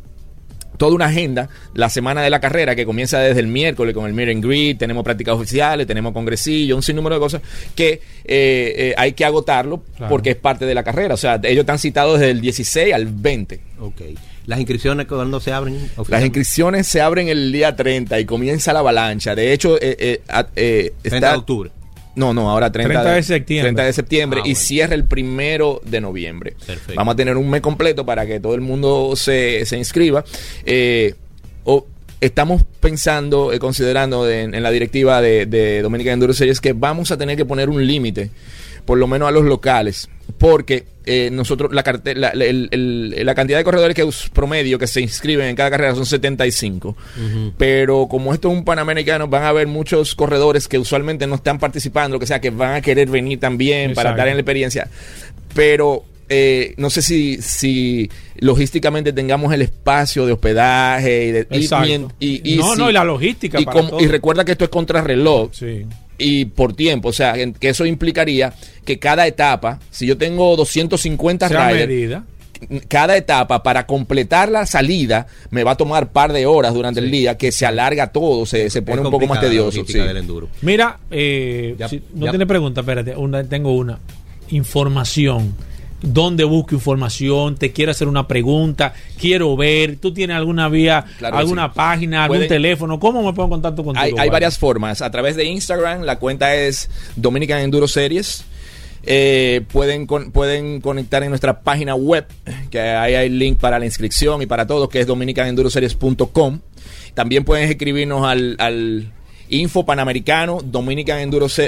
toda una agenda la semana de la carrera que comienza desde el miércoles con el meet and greet, tenemos prácticas oficiales, tenemos congresillo, un sinnúmero de cosas que eh, eh, hay que agotarlo Claro. porque es parte de la carrera. O sea, ellos están citados desde el 16 al 20. Ok. Las inscripciones cuando se abren. Las inscripciones se abren el día 30 y comienza la avalancha. De hecho, eh, eh, a- eh, 30 está- de octubre. No, no, ahora 30, 30 de septiembre. 30 de septiembre Ah, y bueno. cierra el primero de noviembre. Perfecto. Vamos a tener un mes completo para que todo el mundo se, se inscriba. Eh, o- estamos pensando, eh, considerando de- en, la directiva de, de Dominican Enduro Series que vamos a tener que poner un límite, por lo menos a los locales, porque eh, nosotros la, la, la- el- el- la cantidad de corredores que promedio que se inscriben en cada carrera son 75. Pero como esto es un panamericano, van a haber muchos corredores que usualmente no están participando, lo que sea, que van a querer venir también para dar en la experiencia. Pero eh, no sé si, si logísticamente tengamos el espacio de hospedaje y de y- y- y No, no, y la logística Y, para todo. y recuerda que esto es contrarreloj Sí. Y por tiempo, o sea, que eso implicaría que cada etapa, si yo tengo 250 Sea riders, medida. cada etapa para completar la salida me va a tomar par de horas durante el día que se alarga todo, se, se pone Es un poco más tedioso. sí. del enduro. Mira, eh, Ya- si- no ya- tiene pregunta, espérate, una, tengo una. Información. ¿Dónde busco información? Te quiero hacer una pregunta, quiero ver. ¿Tú tienes alguna vía, Claro alguna sí. página, algún Pueden- teléfono? ¿Cómo me pongo en contacto contigo? Hay, hay varias formas. A través de Instagram, la cuenta es Dominican Enduro Series. Eh, pueden, con- pueden conectar en nuestra página web, que ahí hay link para la inscripción y para todo, que es dominicanenduroseries.com. También pueden escribirnos al, al info panamericano dominican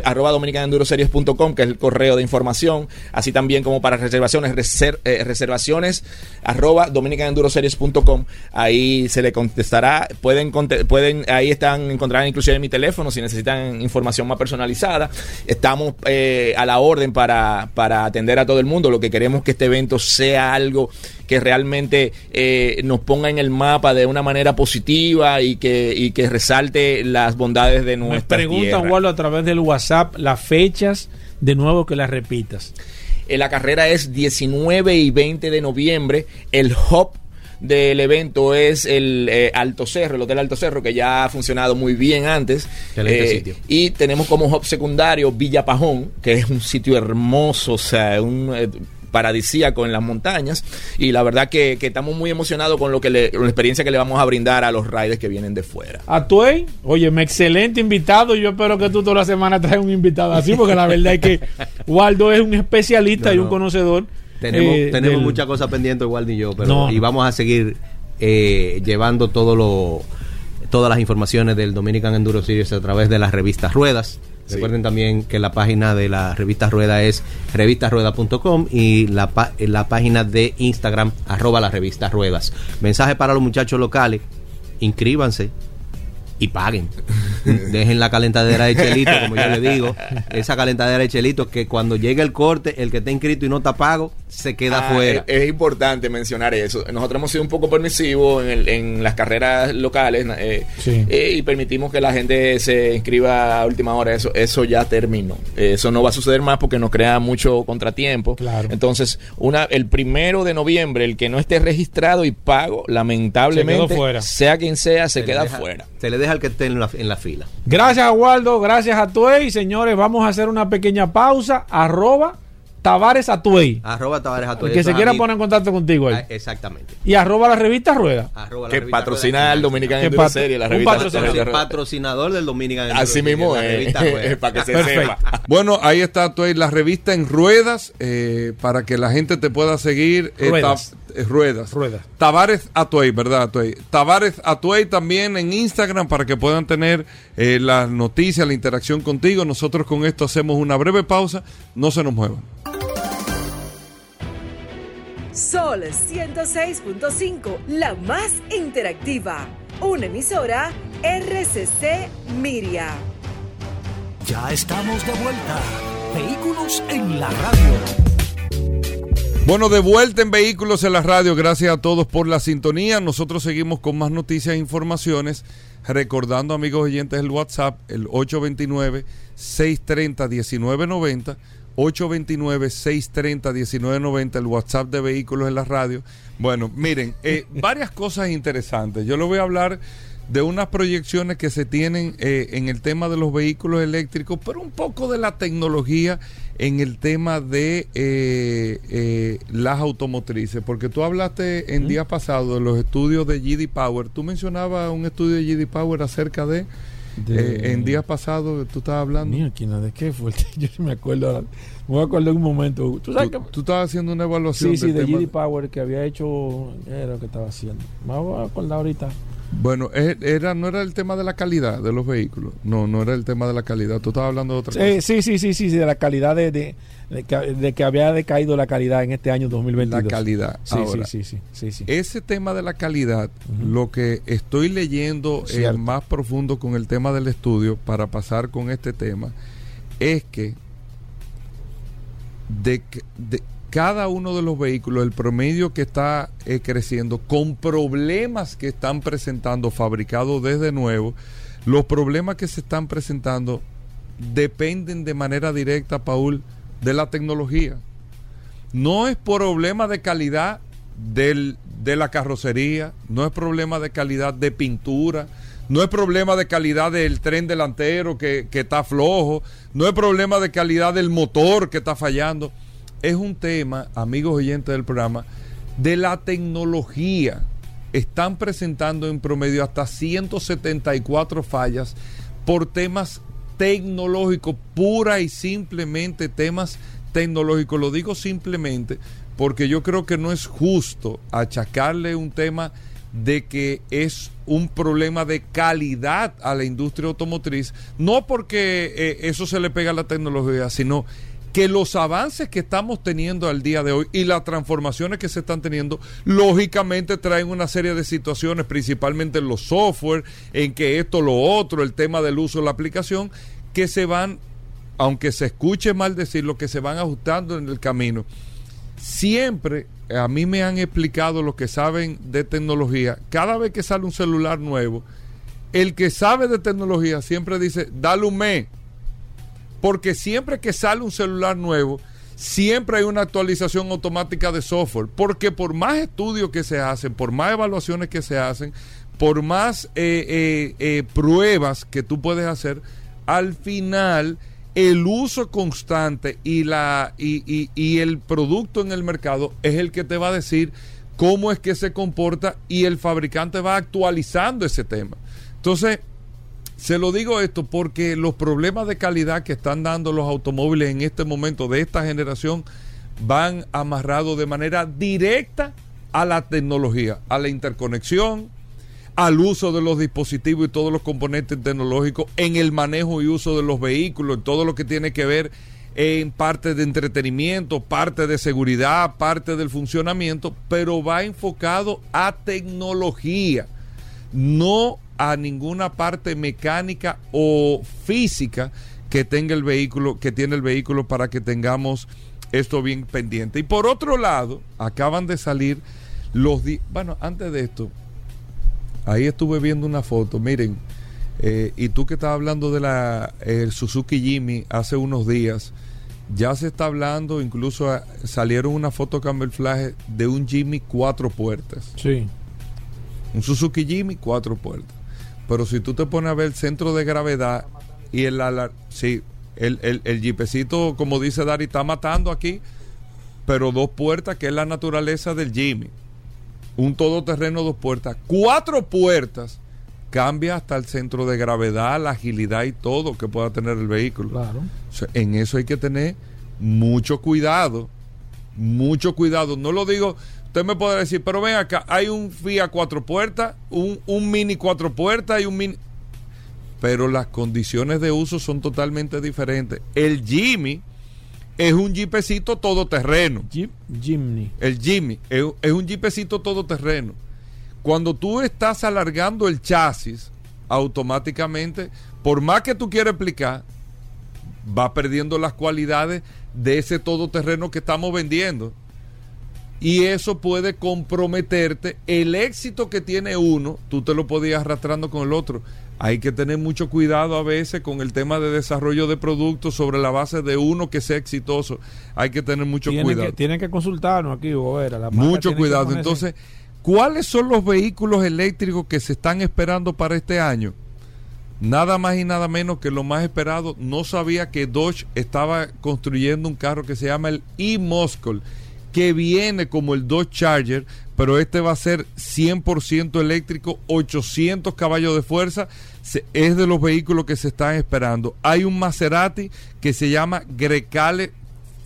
arroba dominicanenduroseries.com que es el correo de información. Así también como para reservaciones reser- eh, reservaciones arroba dominicanenduroseries.com ahí se le contestará. Pueden pueden ahí están encontrarán inclusive mi teléfono si necesitan información más personalizada. Estamos eh, a la orden para, para atender a todo el mundo. Lo que queremos que este evento sea algo que realmente eh, nos ponga en el mapa de una manera positiva y que, y que resalte las bondades de Me nuestra preguntan, tierra. Waldo, a través del WhatsApp las fechas, de nuevo que las repitas. Eh, la carrera es 19 y 20 de noviembre. El hub del evento es el eh, Alto Cerro, el Hotel Alto Cerro, que ya ha funcionado muy bien antes. Excelente Eh, sitio. Y tenemos como hub secundario Villa Pajón, que es un sitio hermoso, o sea, un... eh, paradisíaco en las montañas y la verdad que, que estamos muy emocionados con lo que le- con la experiencia que le vamos a brindar a los riders que vienen de fuera. A Tuey, oye, me excelente invitado. Yo espero que tú toda la semana traigas un invitado así, porque la verdad es que Waldo es un especialista No, y un no. conocedor. Tenemos, eh, tenemos del- muchas cosas pendientes, igual ni yo, pero No. y vamos a seguir eh, llevando todo lo, todas las informaciones del Dominican Enduro Series a través de las revistas Ruedas. Sí. Recuerden también que la página de la revista Rueda es revistasrueda.com y la, la página de Instagram, arroba las revistas Ruedas. Mensaje para los muchachos locales, inscríbanse y paguen. Dejen la calentadera de chelito, como yo le digo. Esa calentadera de chelito que cuando llegue el corte, el que está inscrito y no está pago, se queda Ah, fuera. Es, es importante mencionar eso. Nosotros hemos sido un poco permisivos en, el- en las carreras locales eh, Sí. eh, y permitimos que la gente se inscriba a última hora. Eso, eso ya terminó. Eh, Eso no va a suceder más porque nos crea mucho contratiempo. Claro. Entonces, una, el primero de noviembre, el que no esté registrado y pago, lamentablemente, Se fuera. sea quien sea, se, queda deja- fuera. Se le deja al que esté en la, en la fila. Gracias a Waldo, gracias a Tuey. Señores, vamos a hacer una pequeña pausa. Arroba Tavares Atuey. Arroba Tavares a El que se quiera poner en contacto contigo ahí. Ah, Exactamente. Y arroba la revista Rueda. Arroba la Que revista patrocina Rueda al Dominican Enduro Series, la un revista patrocinador. la patrocinador del Dominican Así mismo es, Rueda. para que se Perfecto. sepa. Bueno, ahí está ahí, la revista en ruedas eh, para que la gente te pueda seguir. eh, Ruedas. ta- eh, ruedas. Ruedas. Tavares Atuey, ¿verdad? Atuey. Tavares Atuey también en Instagram para que puedan tener eh, las noticias, la interacción contigo. Nosotros con esto hacemos una breve pausa. No se nos muevan. Sol 106.5, la más interactiva. Una emisora RCC Miria. Ya estamos de vuelta. Vehículos en la radio. Bueno, de vuelta en Vehículos en la Radio. Gracias a todos por la sintonía. Nosotros seguimos con más noticias e informaciones. Recordando, amigos oyentes, el WhatsApp, el 829-630-1990. 829-630-1990, el WhatsApp de Vehículos en la Radio. Bueno, miren, eh, varias cosas interesantes. Yo les voy a hablar de unas proyecciones que se tienen eh, en el tema de los vehículos eléctricos, pero un poco de la tecnología en el tema de eh, eh, las automotrices, porque tú hablaste en días pasados de los estudios de GD Power. Tú mencionabas un estudio de GD Power acerca de, De- eh, en días pasados, tú estabas hablando. Máquina, ¿de qué fue? Yo no me acuerdo ahora. Me voy a acordar un momento. ¿Tú sabes Tú, que- tú estabas haciendo una evaluación Sí, sí, de GD Power que había hecho. ¿qué era lo que estaba haciendo? Me voy a acordar ahorita. Bueno, e- era, no era el tema de la calidad de los vehículos. No, no era el tema de la calidad. Tú estabas hablando de otra cosa. Sí, sí, sí, sí, de la calidad de, de, de que, de que había decaído la calidad en este año 2022. La calidad. Sí, Ahora, sí, sí, sí, sí, sí. Ese tema de la calidad, lo que estoy leyendo eh, más profundo con el tema del estudio, para pasar con este tema, es que de, que- de cada uno de los vehículos, el promedio que está eh, creciendo, con problemas que están presentando fabricados desde nuevo, los problemas que se están presentando dependen de manera directa, Paul, de la tecnología no es problema de calidad del- de la carrocería, no es problema de calidad de pintura, no es problema de calidad del tren delantero que, que está flojo, no es problema de calidad del motor que está fallando. Es un tema, amigos oyentes del programa, de la tecnología. Están presentando en promedio hasta 174 fallas por temas tecnológicos, pura y simplemente temas tecnológicos. Lo digo simplemente porque yo creo que no es justo achacarle un tema de que es un problema de calidad a la industria automotriz, no porque eh, eso se le pega a la tecnología, sino que los avances que estamos teniendo al día de hoy y las transformaciones que se están teniendo, lógicamente traen una serie de situaciones, principalmente en los software, en que esto, lo otro, el tema del uso de la aplicación, que se van, aunque se escuche mal decirlo, que se van ajustando en el camino. Siempre a mí me han explicado los que saben de tecnología, cada vez que sale un celular nuevo, el que sabe de tecnología siempre dice, dale un mes. Porque siempre que sale un celular nuevo, siempre hay una actualización automática de software. Porque por más estudios que se hacen, por más evaluaciones que se hacen, por más eh, eh, eh, pruebas que tú puedes hacer, al final el uso constante y, la, y, y- y el producto en el mercado es el que te va a decir cómo es que se comporta y el fabricante va actualizando ese tema. Entonces, se lo digo esto porque los problemas de calidad que están dando los automóviles en este momento de esta generación van amarrados de manera directa a la tecnología, a la interconexión, al uso de los dispositivos y todos los componentes tecnológicos, en el manejo y uso de los vehículos, en todo lo que tiene que ver en parte de entretenimiento, parte de seguridad, parte del funcionamiento, pero va enfocado a tecnología no a ninguna parte mecánica o física que tenga el vehículo, que tiene el vehículo para que tengamos esto bien pendiente. Y por otro lado, acaban de salir los... di- Bueno, antes de esto, ahí estuve viendo una foto, miren, eh, y tú que estabas hablando de la el Suzuki Jimmy hace unos días, ya se está hablando, incluso ah, salieron una foto camuflaje de un Jimmy cuatro puertas. Sí. Un Suzuki Jimmy, cuatro puertas. Pero si tú te pones a ver el centro de gravedad y el alar- sí, el, el, el jeepecito, como dice Dari, está matando aquí, pero dos puertas, que es la naturaleza del Jimmy. Un todoterreno, dos puertas. Cuatro puertas cambia hasta el centro de gravedad, la agilidad y todo que pueda tener el vehículo. Claro. O sea, en eso hay que tener mucho cuidado. Mucho cuidado. No lo digo, usted me podrá decir, pero ven acá, hay un Fiat cuatro puertas, un, un Mini cuatro puertas y un Mini... Pero las condiciones de uso son totalmente diferentes. El Jimmy es un jeepecito todoterreno. Jeep Jimny. El Jimmy es, es un jeepecito todoterreno. Cuando tú estás alargando el chasis, automáticamente, por más que tú quieras explicar, va perdiendo las cualidades de ese todoterreno que estamos vendiendo. Y eso puede comprometerte. El éxito que tiene uno, tú te lo podías arrastrando con el otro. Hay que tener mucho cuidado a veces con el tema de desarrollo de productos sobre la base de uno que sea exitoso. Hay que tener mucho Tienen cuidado. que, tienen que consultarnos aquí, Hugo Vera. la Mucho cuidado. Entonces, ¿cuáles son los vehículos eléctricos que se están esperando para este año? Nada más y nada menos que lo más esperado. No sabía que Dodge estaba construyendo un carro que se llama el e-Muscle, que viene como el Dodge Charger, pero este va a ser 100% eléctrico, 800 caballos de fuerza. Es de los vehículos que se están esperando. Hay un Maserati que se llama Grecale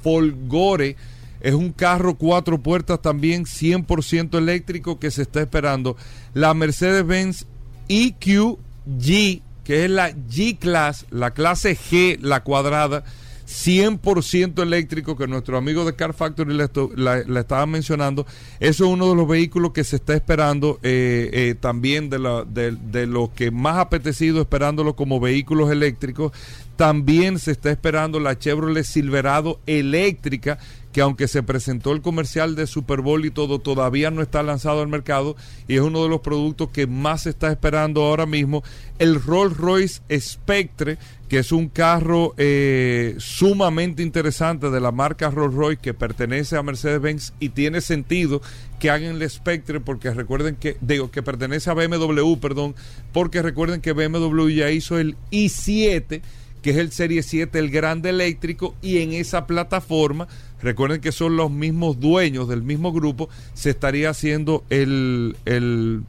Folgore. Es un carro cuatro puertas también 100% eléctrico que se está esperando. La Mercedes-Benz EQ-G, que es la G-Class, la clase G, la cuadrada, 100% eléctrico que nuestro amigo de Car Factory le, la, estaba mencionando. Eso es uno de los vehículos que se está esperando eh, eh, también de, la, de, de lo que más apetecido esperándolo como vehículos eléctricos. También se está esperando la Chevrolet Silverado eléctrica que aunque se presentó el comercial de Super Bowl y todo, todavía no está lanzado al mercado y es uno de los productos que más se está esperando ahora mismo. El Rolls Royce Spectre, que es un carro eh, sumamente interesante de la marca Rolls Royce que pertenece a Mercedes-Benz y tiene sentido que hagan el Spectre porque recuerden que, digo, que pertenece a BMW, perdón, porque recuerden que BMW ya hizo el i7 que es el Serie 7, el grande eléctrico, y en esa plataforma, recuerden que son los mismos dueños del mismo grupo, se estaría haciendo el, el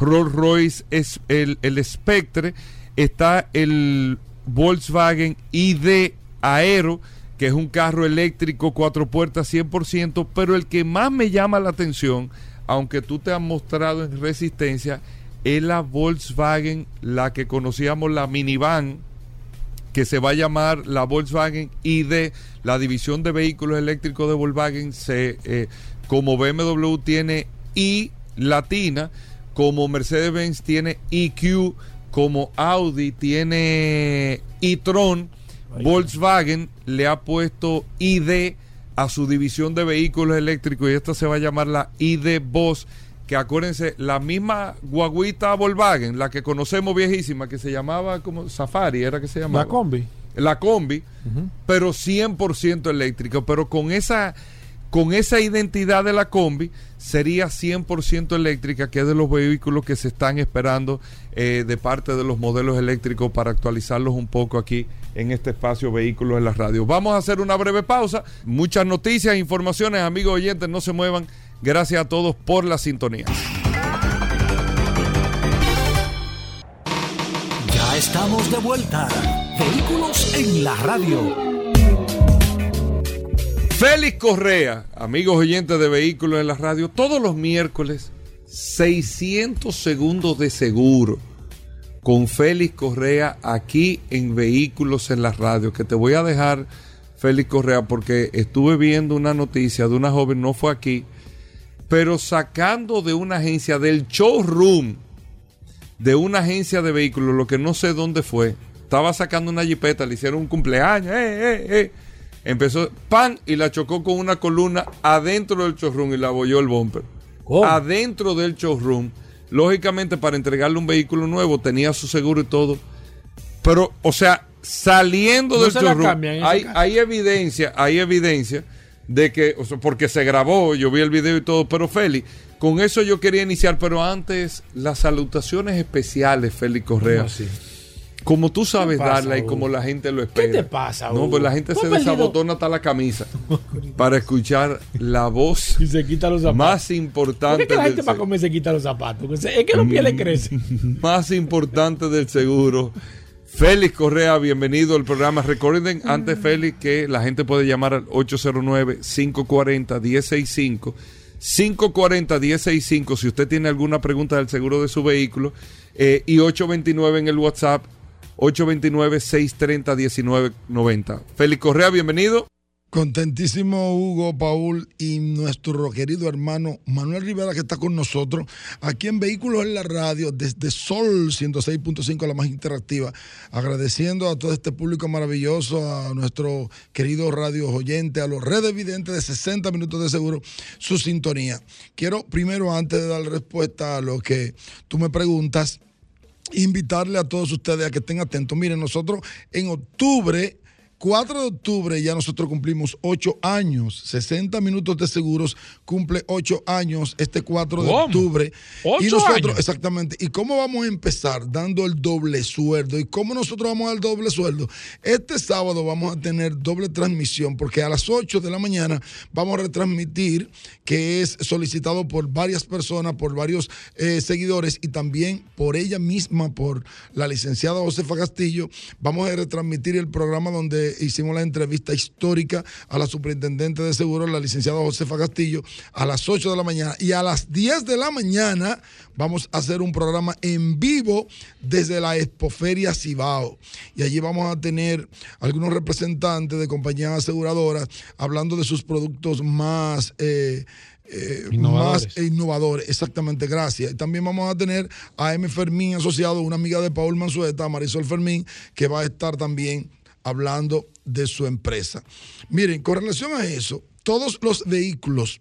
Rolls Royce, es el, el Spectre, está el Volkswagen ID Aero, que es un carro eléctrico, cuatro puertas, 100%, pero el que más me llama la atención, aunque tú te has mostrado en resistencia, es la Volkswagen, la que conocíamos la minivan, que se va a llamar la Volkswagen ID, la división de vehículos eléctricos de Volkswagen, eh, como BMW tiene I latina, como Mercedes-Benz tiene IQ, como Audi tiene e-tron, Volkswagen le ha puesto ID a su división de vehículos eléctricos y esta se va a llamar la ID Boss que acuérdense, la misma guaguita Volkswagen, la que conocemos viejísima, que se llamaba como Safari, era que se llamaba. La combi. La combi, pero 100% eléctrica, pero con esa con esa identidad de la combi sería 100% eléctrica, que es de los vehículos que se están esperando eh, de parte de los modelos eléctricos para actualizarlos un poco aquí en este espacio Vehículos en la Radio. Vamos a hacer una breve pausa, muchas noticias, informaciones, amigos oyentes, no se muevan. Gracias a todos por la sintonía. Ya estamos de vuelta. Vehículos en la radio. Félix Correa, amigos oyentes de Vehículos en la Radio, todos los miércoles 600 segundos de seguro con Félix Correa aquí en Vehículos en la Radio, que te voy a dejar, Félix Correa, porque estuve viendo una noticia de una joven, no fue aquí, pero sacando de una agencia del showroom de una agencia de vehículos, lo que no sé dónde fue, estaba sacando una jipeta, le hicieron un cumpleaños, eh, eh, eh, empezó pan y la chocó con una columna adentro del showroom y la abolló el bumper. ¿Cómo? Adentro del showroom. Lógicamente, para entregarle un vehículo nuevo, tenía su seguro y todo. Pero, o sea, saliendo No del se showroom, cambian hay, hay evidencia, hay evidencia de que, o sea, porque se grabó, yo vi el video y todo, pero Félix, con eso yo quería iniciar, pero antes, las salutaciones especiales, Félix Correa. Como tú sabes pasa, darla y como la gente lo espera. te pasa, No, Hugo? pues la gente ¿Tú se desabotona hasta la camisa para escuchar la voz Y se quita los zapatos. más ¿Por importante qué que la gente para comer se quita los zapatos? Es que los pies le crecen. más importante del seguro. Félix Correa, bienvenido al programa. Recuerden, antes Félix, que la gente puede llamar al 809-540-1065. 540-1065 si usted tiene alguna pregunta del seguro de su vehículo. eh, y 829 en el WhatsApp, 829-630-1990. Félix Correa, bienvenido. Contentísimo Hugo, Paul y nuestro querido hermano Manuel Rivera que está con nosotros aquí en Vehículos en la Radio desde Sol 106.5, la más interactiva. Agradeciendo a todo este público maravilloso, a nuestro querido radio oyente, a los redes videntes de 60 minutos de seguro, su sintonía. Quiero primero, antes de dar respuesta a lo que tú me preguntas, invitarle a todos ustedes a que estén atentos. Miren, nosotros en octubre 4 de octubre ya nosotros cumplimos 8 años. 60 minutos de seguros cumple 8 años este 4 de ¿Cómo? octubre. ¿Ocho y nosotros, años? exactamente. ¿Y cómo vamos a empezar? Dando el doble sueldo. ¿Y cómo nosotros vamos a dar el doble sueldo? Este sábado vamos a tener doble transmisión porque a las 8 de la mañana vamos a retransmitir que es solicitado por varias personas, por varios eh, seguidores y también por ella misma, por la licenciada Josefa Castillo. Vamos a retransmitir el programa donde hicimos la entrevista histórica a la superintendente de seguros, la licenciada Josefa Castillo, a las 8 de la mañana. Y a las 10 de la mañana vamos a hacer un programa en vivo desde la Expoferia Cibao. Y allí vamos a tener algunos representantes de compañías aseguradoras hablando de sus productos más... eh, eh, Innovadores. más innovadores, exactamente, gracias. También vamos a tener a M. Fermín asociado, una amiga de Paul Manzueta, Marisol Fermín, que va a estar también hablando de su empresa. Miren, con relación a eso, todos los vehículos,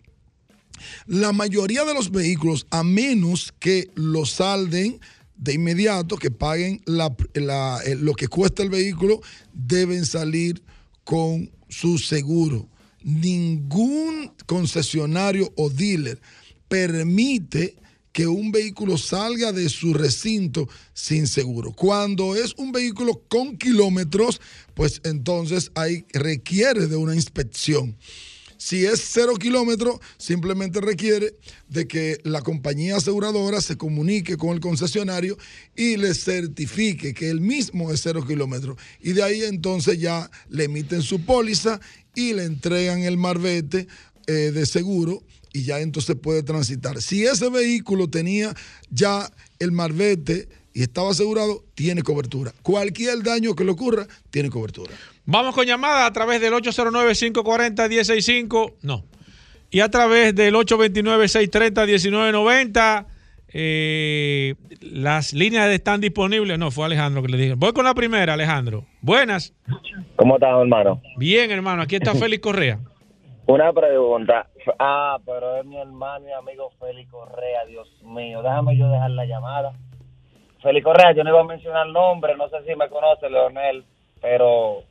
la mayoría de los vehículos, a menos que los salden de inmediato, que paguen eh, lo que cuesta el vehículo, deben salir con su seguro. Ningún concesionario o dealer permite que un vehículo salga de su recinto sin seguro. Cuando es un vehículo con kilómetros, pues entonces ahí requiere de una inspección. Si es cero kilómetros, simplemente requiere de que la compañía aseguradora se comunique con el concesionario y le certifique que el mismo es cero kilómetros. Y de ahí entonces ya le emiten su póliza y le entregan el marbete eh, de seguro y ya entonces puede transitar. Si ese vehículo tenía ya el marbete y estaba asegurado, tiene cobertura. Cualquier daño que le ocurra, tiene cobertura. Vamos con llamada a través del 809-540-165. No. Y a través del 829-630-1990. Eh, las líneas están disponibles. No, fue Alejandro que le dije. Voy con la primera, Alejandro. Buenas. ¿Cómo estás, hermano? Bien, hermano. Aquí está Félix Correa. Una pregunta. Ah, pero es mi hermano y amigo Félix Correa, Dios mío. Déjame yo dejar la llamada. Félix Correa, yo no iba a mencionar el nombre, no sé si me conoce, Leonel, pero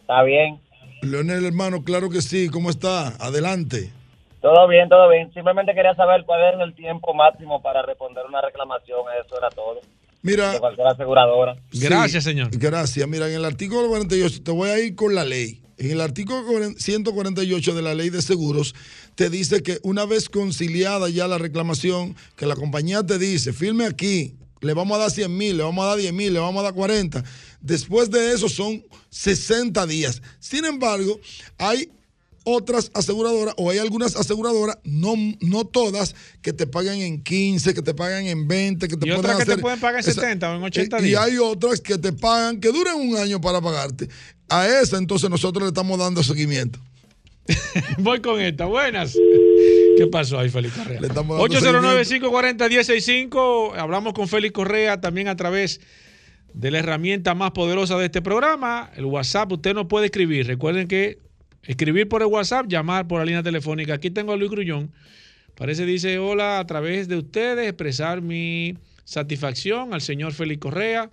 está bien. Leonel, hermano, claro que sí. ¿Cómo está? Adelante. Todo bien, todo bien. Simplemente quería saber cuál es el tiempo máximo para responder una reclamación. Eso era todo. Mira, De cualquier aseguradora. Gracias, Sí, señor. Gracias. Mira, en el artículo 48, te voy a ir con la ley. En el artículo 148 de la ley de seguros, te dice que una vez conciliada ya la reclamación, que la compañía te dice, firme aquí, le vamos a dar 100 mil, le vamos a dar 10 mil, le vamos a dar 40. Después de eso son 60 días. Sin embargo, hay otras aseguradoras o hay algunas aseguradoras, no, no todas, que te pagan en 15, que te pagan en 20, que te Y pueden otras que te pueden pagar en Esa- 70 o en 80 y- días. Y hay otras que te pagan, que duran un año para pagarte. A esa entonces nosotros le estamos dando seguimiento. Voy con esta. Buenas. ¿Qué pasó ahí, Félix Correa? Le estamos dando 809-540-1065. Hablamos con Félix Correa también a través de la herramienta más poderosa de este programa, el WhatsApp. Usted nos puede escribir. Recuerden que Escribir por el WhatsApp, llamar por la línea telefónica. Aquí tengo a Luis Grullón. Parece, dice, hola, a través de ustedes, expresar mi satisfacción al señor Félix Correa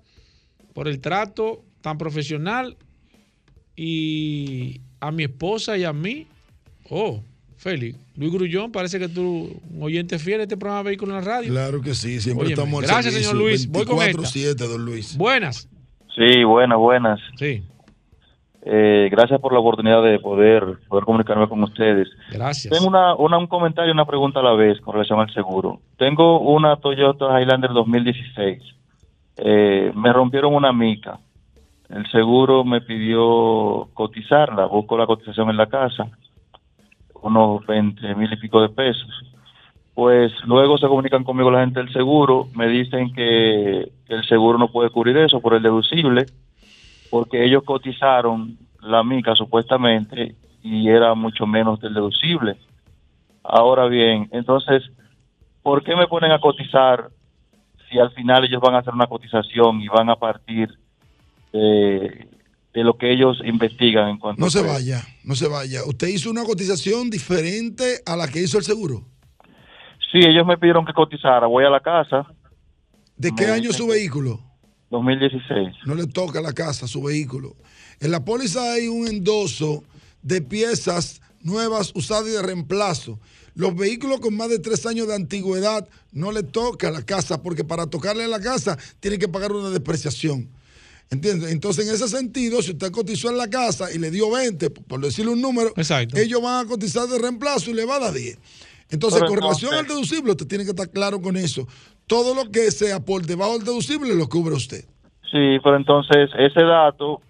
por el trato tan profesional y a mi esposa y a mí. Oh, Félix, Luis Grullón, parece que tú un oyente fiel de este programa Vehículo en la Radio. Claro que sí, siempre Óyeme, estamos al gracias, servicio, señor Luis. Voy con esta. 24/7, don Luis. Buenas. Sí, buenas, buenas. Sí, Eh, gracias por la oportunidad de poder, poder comunicarme con ustedes. gracias. Tengo una, una, un comentario y una pregunta a la vez con relación al seguro. Tengo una Toyota Highlander 2016. Eh, me rompieron una mica. El seguro me pidió cotizarla. Busco la cotización en la casa. Unos 20 mil y pico de pesos. Pues luego se comunican conmigo la gente del seguro. Me dicen que el seguro no puede cubrir eso por el deducible. Porque ellos cotizaron la mica supuestamente y era mucho menos del deducible. Ahora bien, entonces, ¿por qué me ponen a cotizar si al final ellos van a hacer una cotización y van a partir de, de lo que ellos investigan en cuanto No a se vaya, no se vaya. ¿Usted hizo una cotización diferente a la que hizo el seguro? Sí, ellos me pidieron que cotizara. Voy a la casa, ¿De qué año su vehículo? 2016. No le toca la casa, su vehículo. En la póliza hay un endoso de piezas nuevas, usadas y de reemplazo. Los vehículos con más de tres años de antigüedad no le toca la casa porque para tocarle la casa tiene que pagar una depreciación. ¿Entiendes? Entonces, en ese sentido, si usted cotizó en la casa y le dio 20, por decirle un número, Exacto. ellos van a cotizar de reemplazo y le va a dar 10. Entonces, Pero con relación al deducible, usted tiene que estar claro con eso. Todo lo que sea por debajo del deducible lo cubre usted. Sí, pero entonces ese dato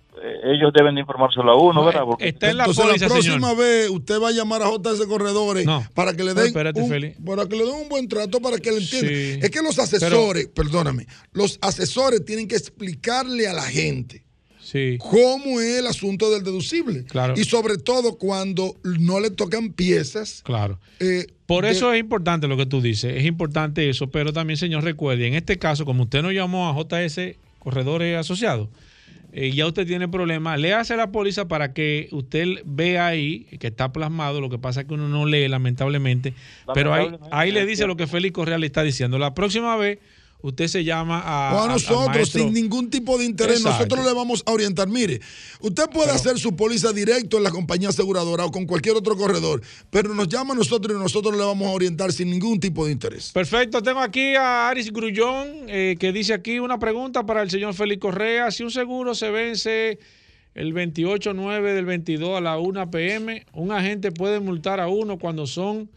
ellos deben de informárselo a uno, No, ¿verdad? eh, Porque está en la Entonces póliza, la próxima señor. vez usted va a llamar a JS Corredores No. para que le No, den espérate, un, Feli. para que le den un buen trato para que le entienda. Sí. Es que los asesores, perdóname, los asesores tienen que explicarle a la gente Sí. cómo es el asunto del deducible. Claro. Y sobre todo cuando no le tocan piezas. Claro. eh, Por de- eso es importante lo que tú dices, es importante eso, pero también, señor, recuerde, en este caso, como usted no llamó a JS Corredores Asociados, eh, ya usted tiene problemas, léase la póliza para que usted vea ahí que está plasmado, lo que pasa es que uno no lee, lamentablemente, pero ahí, ahí le dice lo que Félix Correa le está diciendo. La próxima vez usted se llama a... o a nosotros sin ningún tipo de interés, Exacto. nosotros le vamos a orientar. Mire, usted puede hacer su póliza directo en la compañía aseguradora o con cualquier otro corredor, pero nos llama a nosotros y nosotros le vamos a orientar sin ningún tipo de interés. Perfecto, tengo aquí a Aris Grullón eh, que dice aquí una pregunta para el señor Félix Correa. Si un seguro se vence el 28-9 del 22 a la 1 pm, un agente puede multar a uno cuando son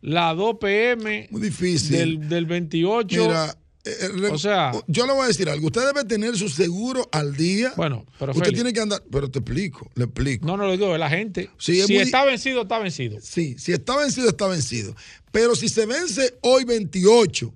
las 2 pm Muy difícil. del, del 28. Mira, eh, eh, O sea- yo le voy a decir algo. Usted debe tener su seguro al día. Bueno, pero Usted Félix- tiene que andar. Pero te explico, le explico. No, no lo digo. Sí, es si muy- está vencido, está vencido. Sí, si está vencido, está vencido. Pero si se vence hoy 28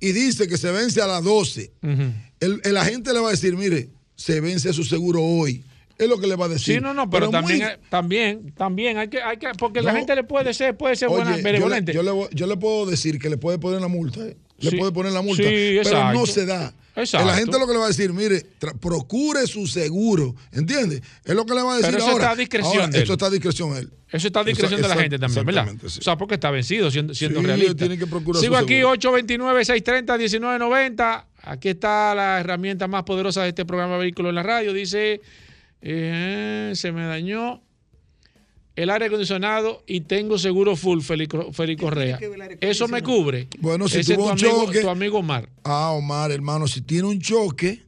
y dice que se vence a las 12, Ujú. el, el agente le va a decir, mire, se vence su seguro hoy. Es lo que le va a decir. Sí, no, no, pero, también, también, también hay que, hay que, porque la gente le puede ser, puede ser Oye, buena, yo le, benevolente. yo, le, yo le puedo decir que le puede poner la multa. ¿eh? Le Sí. puede poner la multa. Sí, pero no se da. Exacto. La gente lo que le va a decir, mire, procure su seguro. ¿Entiende? Es lo que le va a decir Pero eso ahora. está a discreción Ahora, de él. Esto está a discreción él. Eso está a discreción de la gente también, ¿verdad? sí. O sea, porque está vencido, siendo, siendo Sí, realista. que Sigo aquí, seguro. 829-630-1990. Aquí está la herramienta más poderosa de este programa Vehículo en la Radio. Dice, eh, se me dañó el aire acondicionado y tengo seguro full, Félix Félix Correa. Eso me cubre. Bueno, si Ese es tuvo tu un amigo, choque- tu amigo Omar. Ah, Omar, hermano, si tiene un choque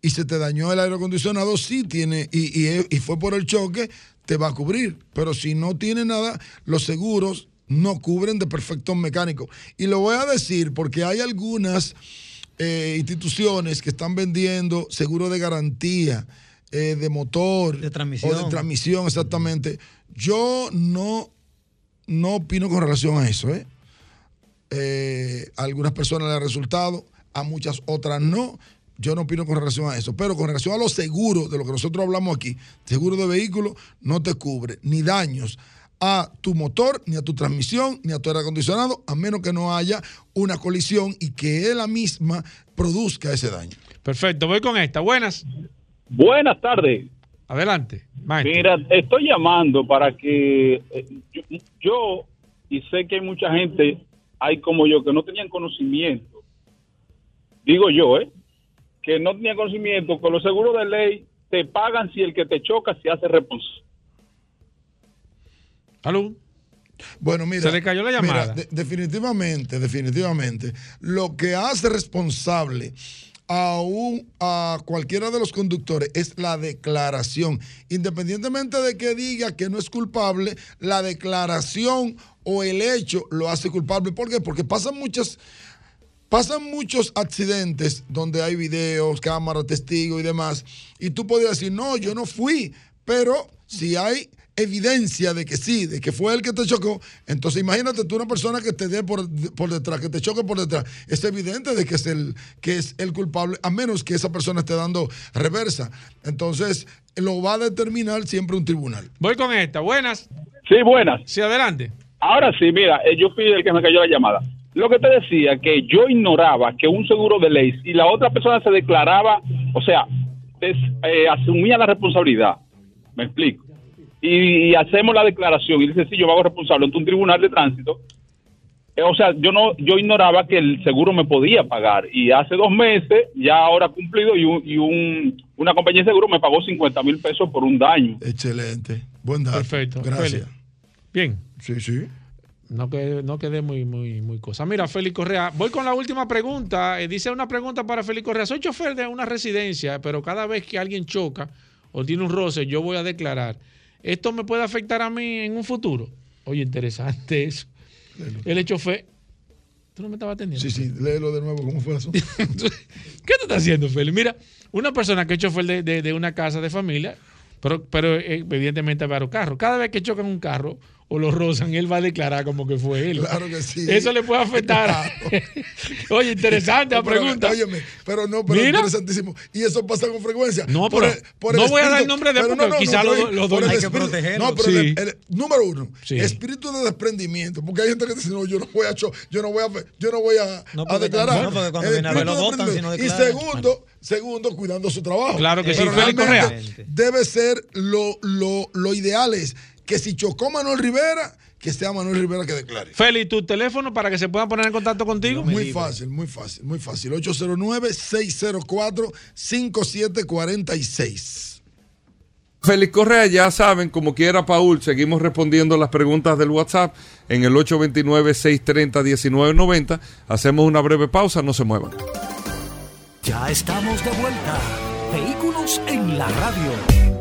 y se te dañó el aire acondicionado, sí tiene, y, y- y fue por el choque, te va a cubrir. Pero si no tiene nada, los seguros no cubren de perfectos mecánicos. Y lo voy a decir porque hay algunas eh, instituciones que están vendiendo seguro de garantía, eh, de motor. De transmisión. O de transmisión, exactamente. Yo no, no opino con relación a eso, ¿eh? Eh, a algunas personas le ha resultado, a muchas otras no. Yo no opino con relación a eso. Pero con relación a los seguros, de lo que nosotros hablamos aquí, seguro de vehículo no te cubre ni daños a tu motor, ni a tu transmisión, ni a tu aire acondicionado, a menos que no haya una colisión y que él la misma produzca ese daño. Perfecto, voy con esta. Buenas. Buenas tardes. Adelante, maestro. Mira, estoy llamando para que eh, yo, yo, y sé que hay mucha gente, hay como yo, que no tenían conocimiento, digo yo, ¿eh? Que no tenían conocimiento, con los seguros de ley te pagan si el que te choca se hace responsable. ¿Aló? Bueno, mira. Se le cayó la mira, llamada. de- definitivamente, definitivamente. Lo que hace responsable a, a cualquiera de los conductores es la declaración. Independientemente de que diga que no es culpable, la declaración o el hecho lo hace culpable. ¿Por qué? Porque pasan muchas. Pasan muchos accidentes donde hay videos, cámaras, testigos y demás, y tú podrías decir, no, yo no fui, pero si hay evidencia de que sí, de que fue el que te chocó, entonces imagínate tú una persona que te dé por, por detrás, que te choque por detrás, es evidente de que es, el, que es el culpable, a menos que esa persona esté dando reversa. Entonces, lo va a determinar siempre un tribunal. Voy con esta. Buenas. Sí, buenas. Sí, adelante. Ahora sí, mira, eh, yo fui el que me cayó la llamada. Lo que te decía, que yo ignoraba que un seguro de ley y la otra persona se declaraba, o sea, des- eh, asumía la responsabilidad. Me explico. Y, y hacemos la declaración y dice, sí, yo me hago responsable ante un tribunal de tránsito. Eh, o sea, yo no, yo ignoraba que el seguro me podía pagar. Y hace dos meses, ya ahora cumplido, y, un, y un- una compañía de seguro me pagó 50 mil pesos por un daño. Excelente. Buen dato. Perfecto. Gracias. Bien. Sí, sí. No quedé, no quedé muy, muy, muy cosa. Mira, Félix Correa, voy con la última pregunta. Eh, dice una pregunta para Félix Correa. Soy chofer de una residencia, pero cada vez que alguien choca o tiene un roce, yo voy a declarar. ¿Esto me puede afectar a mí en un futuro? Oye, interesante eso. El chofer. ¿Tú no me estabas atendiendo? Sí, sí, léelo de nuevo, ¿cómo fue eso? ¿Qué tú estás haciendo, Félix? Mira, una persona que es chofer de, de- de una casa de familia, pero, pero eh, evidentemente varios carros. Cada vez que chocan un carro o lo rozan, él va a declarar como que fue él. Claro que sí. Eso le puede afectar. Oye, interesante la Pero, pregunta. Óyeme, pero no, pero Mira. interesantísimo. Y eso pasa con frecuencia. No, Por pero el- por no voy a dar el nombre de pero porque quizá pero lo- oye, lo por doy. el Hay que espíritu- protegerlo. No, pero Sí. el, el- número uno, Sí. espíritu de desprendimiento. Porque hay gente que dice, no, yo no voy a, yo no voy a, yo no voy a, No, declarar. no, porque cuando El viene a ver, espíritu lo de votan si no desprendimiento. declara. Y segundo, segundo, cuidando su trabajo. Claro que sí, Pero Félix Correa. debe ser lo, lo, lo ideal es que si chocó Manuel Rivera, que sea Manuel Rivera que declare. Félix, tu teléfono para que se puedan poner en contacto contigo. Muy fácil, muy fácil, muy fácil. 809-604-5746. Félix Correa, ya saben, como quiera Paul, seguimos respondiendo las preguntas del WhatsApp en el 829-630-1990. Hacemos una breve pausa, no se muevan. Ya estamos de vuelta. Vehículos en la radio.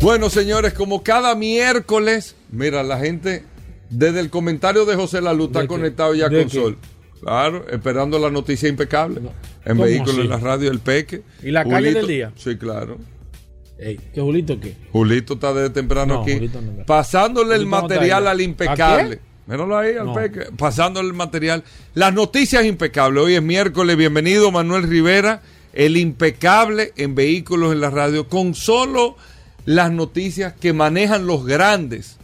Bueno, señores, como cada miércoles, mira, la gente desde el comentario de José Lalu está conectado ya ¿De con qué? Sol. Claro, esperando la noticia impecable. En ¿Cómo vehículos en la radio, el Peque. ¿Y la calle del día? Sí, claro. Ey, ¿Qué Julito qué? Julito está desde temprano No, aquí. No pasándole el Julito material al ¿A impecable. Míralo ahí, al. Peque. Pasándole el material. Las noticias impecables. Hoy es miércoles. Bienvenido, Manuel Rivera. El impecable en vehículos en la radio. Con solo las noticias que manejan los grandes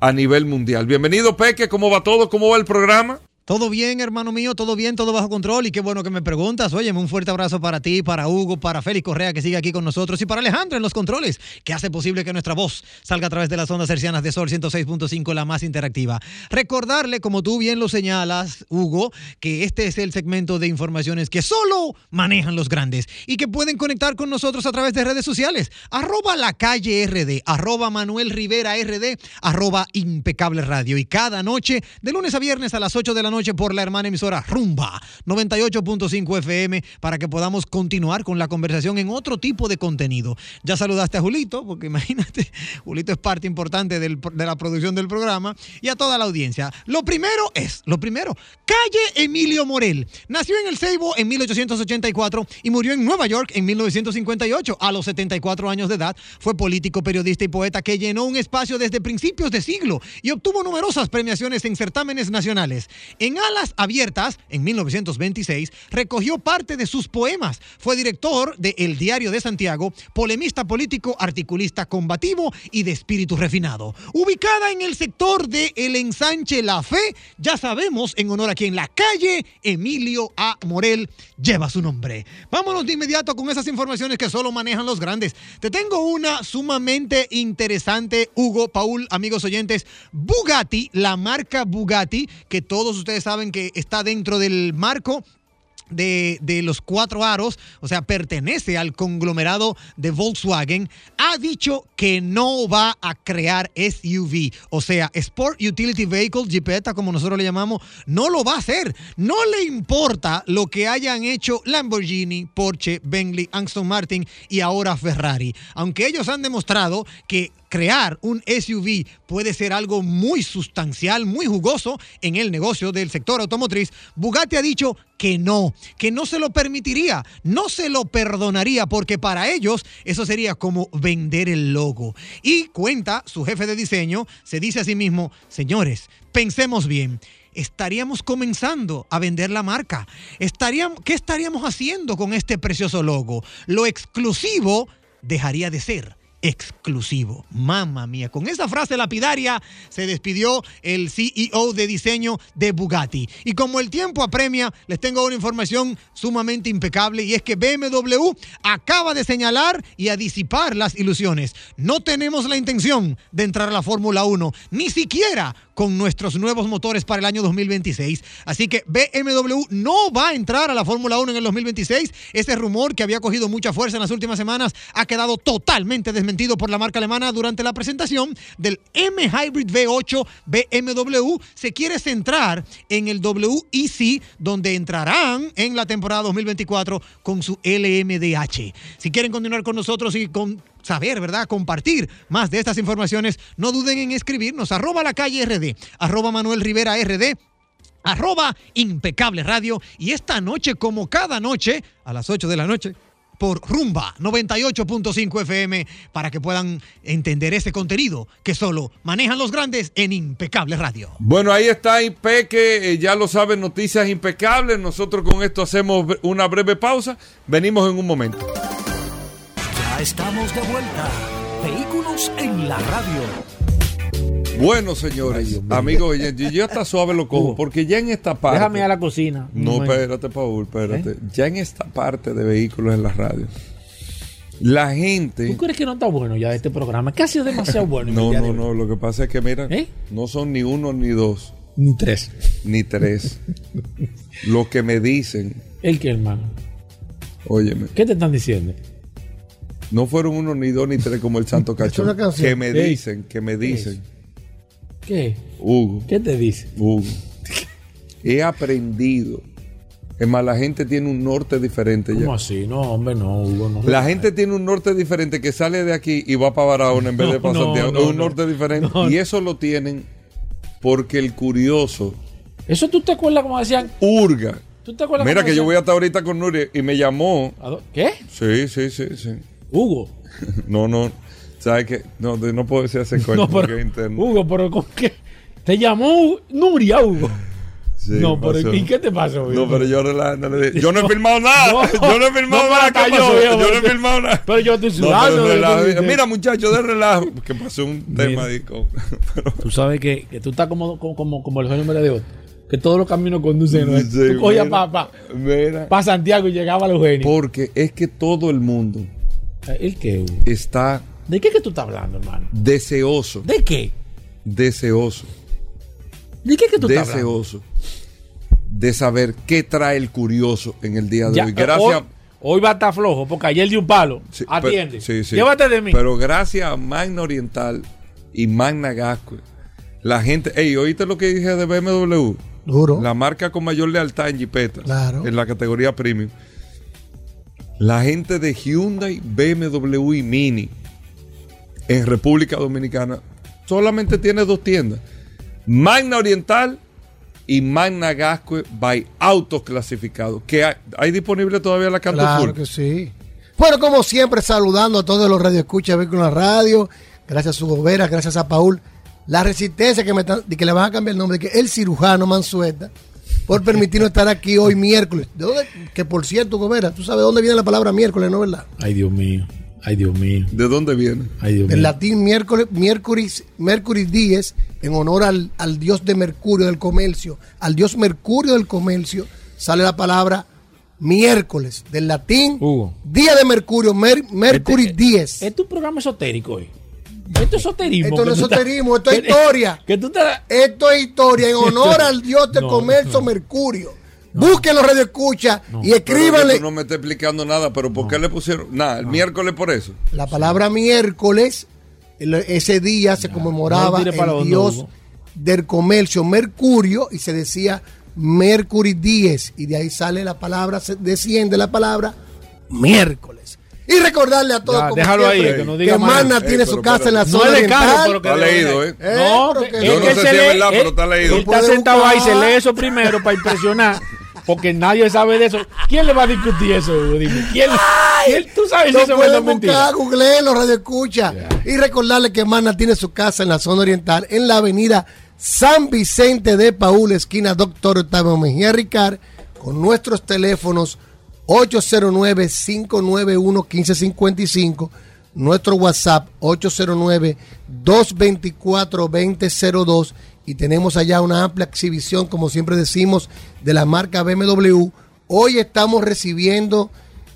a nivel mundial. Bienvenido, Peque. ¿Cómo va todo? ¿Cómo va el programa? Todo bien, hermano mío, todo bien, todo bajo control. Y qué bueno que me preguntas. Óyeme, un fuerte abrazo para ti, para Hugo, para Félix Correa, que sigue aquí con nosotros, y para Alejandro en los controles, que hace posible que nuestra voz salga a través de las ondas hercianas de Sol 106.5, la más interactiva. Recordarle, como tú bien lo señalas, Hugo, que este es el segmento de informaciones que solo manejan los grandes y que pueden conectar con nosotros a través de redes sociales. Arroba la calle RD, arroba Manuel Rivera RD, arroba impecable radio. Y cada noche, de lunes a viernes a las 8 de la noche por la hermana emisora Rumba 98.5 FM para que podamos continuar con la conversación en otro tipo de contenido. Ya saludaste a Julito, porque imagínate, Julito es parte importante del- de la producción del programa y a toda la audiencia. Lo primero es, lo primero, calle Emilio Morel. Nació en el Ceibo en 1884 y murió en Nueva York en 1958. A los 74 años de edad fue político, periodista y poeta que llenó un espacio desde principios de siglo y obtuvo numerosas premiaciones en certámenes nacionales. En Alas Abiertas, en 1926, recogió parte de sus poemas. Fue director de El Diario de Santiago, polemista político, articulista combativo y de espíritu refinado. Ubicada en el sector de El Ensanche La Fe, ya sabemos en honor a quien la calle Emilio A. Morel lleva su nombre. Vámonos de inmediato con esas informaciones que solo manejan los grandes. Te tengo una sumamente interesante, Hugo, Paul, amigos oyentes. Bugatti, la marca Bugatti, que todos ustedes saben que está dentro del marco de, de, los cuatro aros, o sea, pertenece al conglomerado de Volkswagen, ha dicho que no va a crear SUV, o sea, Sport Utility Vehicle, Jeepeta, como nosotros le llamamos, no lo va a hacer. No le importa lo que hayan hecho Lamborghini, Porsche, Bentley, Aston Martin y ahora Ferrari. Aunque ellos han demostrado que crear un SUV puede ser algo muy sustancial, muy jugoso en el negocio del sector automotriz, Bugatti ha dicho que no, que no se lo permitiría, no se lo perdonaría, porque para ellos eso sería como vender el logo. Y cuenta su jefe de diseño, se dice a sí mismo, señores, pensemos bien estaríamos comenzando a vender la marca. Estaríamos, ¿Qué estaríamos haciendo con este precioso logo? Lo exclusivo dejaría de ser exclusivo. Mamma mía, con esa frase lapidaria se despidió el CEO de diseño de Bugatti. Y como el tiempo apremia, les tengo una información sumamente impecable y es que BMW acaba de señalar y a disipar las ilusiones. No tenemos la intención de entrar a la Fórmula 1, ni siquiera con nuestros nuevos motores para el año 2026. Así que BMW no va a entrar a la Fórmula 1 en el 2026. Ese rumor que había cogido mucha fuerza en las últimas semanas ha quedado totalmente desmentido por la marca alemana durante la presentación del M Hybrid V8 BMW. Se quiere centrar en el WEC, donde entrarán en la temporada 2024 con su LMDH. Si quieren continuar con nosotros y con saber, ¿verdad? Compartir más de estas informaciones, no duden en escribirnos arroba la calle RD, arroba Manuel Rivera RD, arroba impecable radio y esta noche, como cada noche, a las 8 de la noche, por Rumba 98.5 FM para que puedan entender ese contenido que solo manejan los grandes en Impecable Radio. Bueno, ahí está Impeque, eh, ya lo saben, noticias impecables. Nosotros con esto hacemos una breve pausa. Venimos en un momento. Ya estamos de vuelta. Vehículos en la radio. Bueno, señores, amigos, yo, yo hasta suave lo cojo, porque ya en esta parte. Déjame a la cocina. No, espérate, Paul, espérate. ¿Eh? Ya en esta parte de vehículos en la radio, la gente. ¿Tú crees que no está bueno ya este programa? Es ha sido demasiado bueno. No, no, no. Lo que pasa es que, mira, ¿Eh? no son ni uno ni dos, Ni tres. ni tres. lo que me dicen, ¿El qué, hermano? óyeme, ¿Qué te están diciendo? no fueron uno ni dos ni tres como el Santo canción. Que me dicen, que me dicen, ¿Qué? Hugo, ¿Qué te dice? Hugo, he aprendido. Es más, la gente tiene un norte diferente ya. ¿Cómo así? No, hombre, no, Hugo. No. La gente tiene un norte diferente que sale de aquí y va para Barahona en vez de para no, Santiago. no, Es un no. norte diferente. Y eso lo tienen porque el curioso ¿Eso tú te acuerdas como decían? hurga. ¿Tú te acuerdas Mira que yo voy hasta ahorita con Nuria y me llamó. ¿A dó- ¿Qué? Sí, sí, sí, sí. Hugo. No, no. ¿Sabes qué? No, de- no puedo decir ese coño No, porque es interno. Hugo, pero ¿con qué? Te llamó Nuria, Hugo. Sí, no, pero. ¿y qué te pasó, Hugo? No, pero yo relajando le dije, Yo no he filmado nada. No, yo no he filmado no, nada. ¿Qué yo, pasó? viejo, Yo no he filmado nada. pero yo estoy sudando de Mira, muchachos, de relajo. Que pasó un tema con. Tú sabes que, que tú estás como, como, como, el genio de otro. Que todos los caminos conducen. ¿no? Sí, tú cogías mira. para Mira. Santiago y llegaba a los genios. Porque es que todo el mundo ¿El qué, Hugo? está ¿De qué que tú estás hablando, hermano? deseoso, ¿De qué? deseoso, ¿De qué que tú estás hablando? deseoso de saber qué trae el curioso en el día de Ya, hoy. Gracias. Hoy, hoy va a estar flojo porque ayer dio un palo. Sí, Atiende. pero- sí, sí. Llévate de mí. Pero gracias a Magna Oriental y Magna Gasco, la gente. Ey, ¿oíste lo que dije de BMW? Duro. La marca con mayor lealtad en Jeepeta. Claro. En la categoría premium. La gente de Hyundai, BMW y Mini en República Dominicana solamente tiene dos tiendas. Magna Oriental y Magna Gasco by Autos Clasificados. Que hay, hay disponible todavía la Canto Claro Full. que sí. Bueno, como siempre, saludando a todos los radioescuchas de la Radio. Gracias a su gobera, gracias a Paul. La resistencia que, me están- de que le van a cambiar el nombre, que el cirujano Mansueta. por permitirnos estar aquí hoy miércoles. ¿De dónde? Que por cierto, Gobera, tú sabes dónde viene la palabra miércoles, ¿no verdad? Ay, Dios mío. Ay, Dios mío. ¿De dónde viene? Ay, Dios Del mío. latín miércoles, miércoles, Mercury Dies, en honor al, al dios de Mercurio del comercio, al dios Mercurio del comercio, sale la palabra miércoles, del latín día de Mercurio, Mer- Mercury Este- Dies. Esto es un programa esotérico hoy. Esto es esoterismo. Esto no es esoterismo, esto es historia. Que tú estás- Esto es historia en honor al dios del No, comercio no. Mercurio. Busquen los radio escucha y escríbanle. no me está explicando nada, pero ¿por qué le pusieron? Nada, el miércoles por eso. La palabra miércoles, el- ese día se conmemoraba no el dios del comercio, Mercurio, y se decía Mercury 10, y de ahí sale la palabra, se desciende la palabra miércoles. Y recordarle a todos Ya, déjalo ahí, que no diga que tiene pero su casa en la no zona es de Carlos, oriental. pero que Está leído, ¿eh? No, que- es Yo no que sé se si es verdad, pero él- está leído. Él está sentado ahí, se lee eso primero para impresionar. Porque nadie sabe de eso. ¿Quién le va a discutir eso? Hugo? Dime. ¿Quién, quién- ¿Tú sabes eso pueden buscar, googleen los radio escucha. Y recordarle que Mana tiene su casa en la zona oriental, en la avenida San Vicente de Paúl, esquina Doctor Octavio Mejía Ricard, con nuestros teléfonos 809-591-1555, nuestro WhatsApp 809-224-2002 y tenemos allá una amplia exhibición, como siempre decimos, de la marca BMW. Hoy estamos recibiendo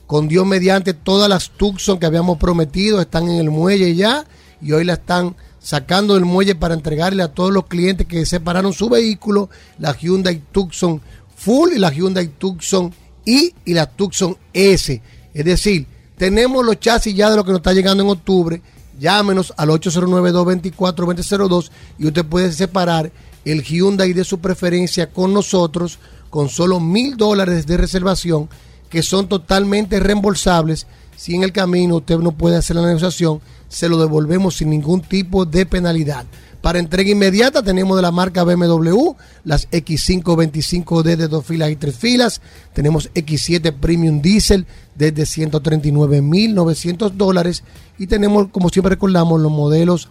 con Dios mediante todas las Tucson que habíamos prometido, están en el muelle ya y hoy la están sacando del muelle para entregarle a todos los clientes que separaron su vehículo, la Hyundai Tucson Full y la Hyundai Tucson I y la Tucson S. Es decir, tenemos los chasis ya de lo que nos está llegando en octubre. Llámenos al 809-224-2002 y usted puede separar el Hyundai de su preferencia con nosotros con solo mil dólares de reservación que son totalmente reembolsables. Si en el camino usted no puede hacer la negociación, se lo devolvemos sin ningún tipo de penalidad. Para entrega inmediata tenemos de la marca BMW las X525D de dos filas y tres filas. Tenemos X7 Premium Diesel desde 139.900 dólares. Y tenemos, como siempre recordamos, los modelos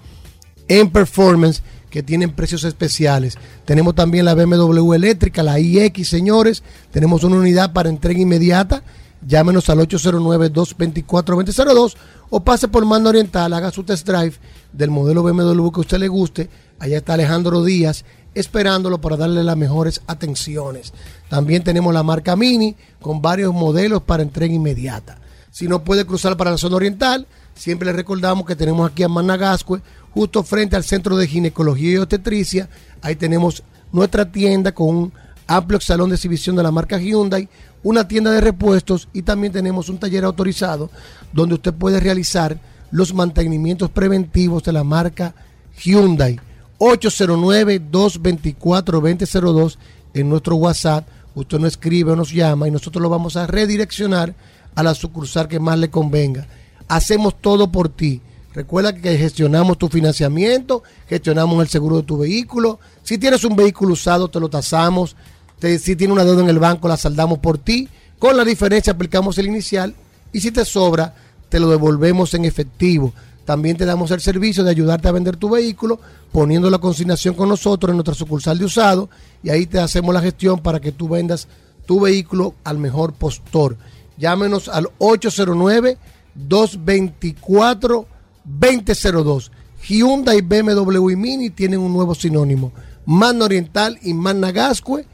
en performance que tienen precios especiales. Tenemos también la BMW eléctrica, la iX, señores. Tenemos una unidad para entrega inmediata. Llámenos al 809-224-2002 o pase por Mando Oriental, haga su test drive del modelo BMW que usted le guste. Allá está Alejandro Díaz esperándolo para darle las mejores atenciones. También tenemos la marca Mini con varios modelos para entrega inmediata. Si no puede cruzar para la zona oriental, siempre le recordamos que tenemos aquí a Managascue, justo frente al Centro de Ginecología y Obstetricia. Ahí tenemos nuestra tienda con un amplio salón de exhibición de la marca Hyundai, una tienda de repuestos y también tenemos un taller autorizado donde usted puede realizar los mantenimientos preventivos de la marca Hyundai. 809-224-2002 en nuestro WhatsApp. Usted nos escribe o nos llama y nosotros lo vamos a redireccionar a la sucursal que más le convenga. Hacemos todo por ti. Recuerda que gestionamos tu financiamiento, gestionamos el seguro de tu vehículo. Si tienes un vehículo usado, te lo tasamos. Si tienes una deuda en el banco, la saldamos por ti. Con la diferencia aplicamos el inicial y si te sobra, te lo devolvemos en efectivo. También te damos el servicio de ayudarte a vender tu vehículo poniendo la consignación con nosotros en nuestra sucursal de usado y ahí te hacemos la gestión para que tú vendas tu vehículo al mejor postor. Llámenos al 809-224-2002. Hyundai, BMW y Mini tienen un nuevo sinónimo. Mano Oriental y Managascue,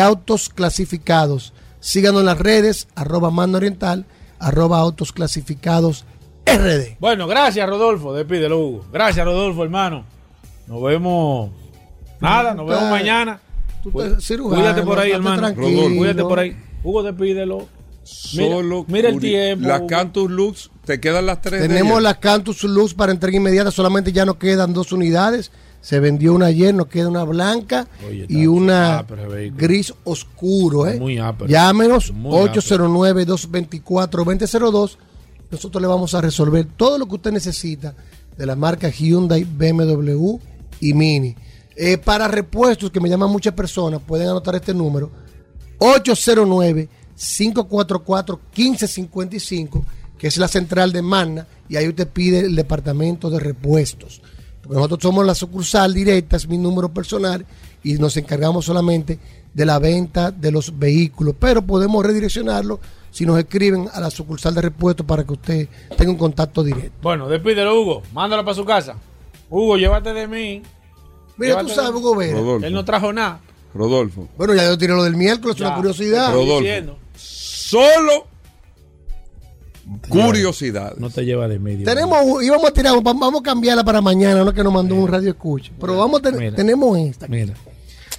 Autos clasificados. Síganos en las redes, arroba Mano Oriental, arroba Autos clasificados RD. Bueno, gracias, Rodolfo. Despídelo, Hugo. Gracias, Rodolfo, hermano. Nos vemos. Nada, nos vemos mañana. tú Cu- estás cirujano, Cuídate por ahí, hermano. tranquilo. Cuídate por ahí. Hugo, despídelo. Mira- Solo mira el Curi- tiempo. La Hugo. Cantus Lux, te quedan las tres. Tenemos ellas. la Cantus Luz para entrega inmediata, solamente ya nos quedan dos unidades. Se vendió una ayer, nos queda una blanca Oye, y una vehículo. gris oscuro. ¿eh? Muy. Llámenos Muy ápero. 809-224-2002. Nosotros le vamos a resolver todo lo que usted necesita de la marca Hyundai, BMW y Mini. Eh, para repuestos, que me llaman muchas personas, pueden anotar este número. 809-544-1555, que es la central de Magna, y ahí usted pide el departamento de repuestos. Nosotros somos la sucursal directa, es mi número personal, y nos encargamos solamente de la venta de los vehículos, pero podemos redireccionarlo si nos escriben a la sucursal de repuesto para que usted tenga un contacto directo. Bueno, despídelo, Hugo. Mándalo para su casa. Hugo, llévate de mí. Mira, Llévate tú sabes, Hugo Vera. Rodolfo. Él no trajo nada. Rodolfo. Bueno, ya yo tiré lo del miércoles, es una curiosidad. Rodolfo. Solo curiosidades. No te lleva de medio. Tenemos, íbamos a tirar, vamos a cambiarla para mañana, no que nos mandó un radio escucha. Pero vamos a tener, Mira. tenemos esta. Mira.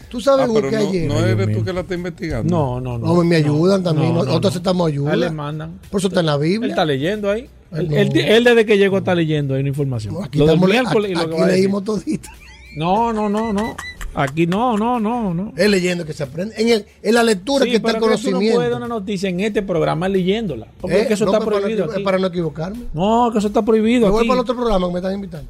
Tú sabes, Ah, pero que no, ayer. no eres tú que la estás investigando. No, no, no. No, me ayudan también. no, no, Nosotros no. aceptamos ayuda. A él le mandan. Por eso está en la Él Biblia. está leyendo ahí. Él, no. él- él desde que llegó está leyendo ahí una información. Aquí, Lo del estamos- miércoles y lo aquí, aquí leímos todito. No, no, no, no. Aquí no, no, no, no. Es leyendo que se aprende. En, el- en la lectura Sí, que está el que tú no conocimiento. puedes dar una noticia en este programa leyéndola. Porque Eh, es que eso no, está pues, para no prohibido aquí. es para no equivocarme. No, que eso está prohibido Me voy aquí. para el otro programa que me están invitando.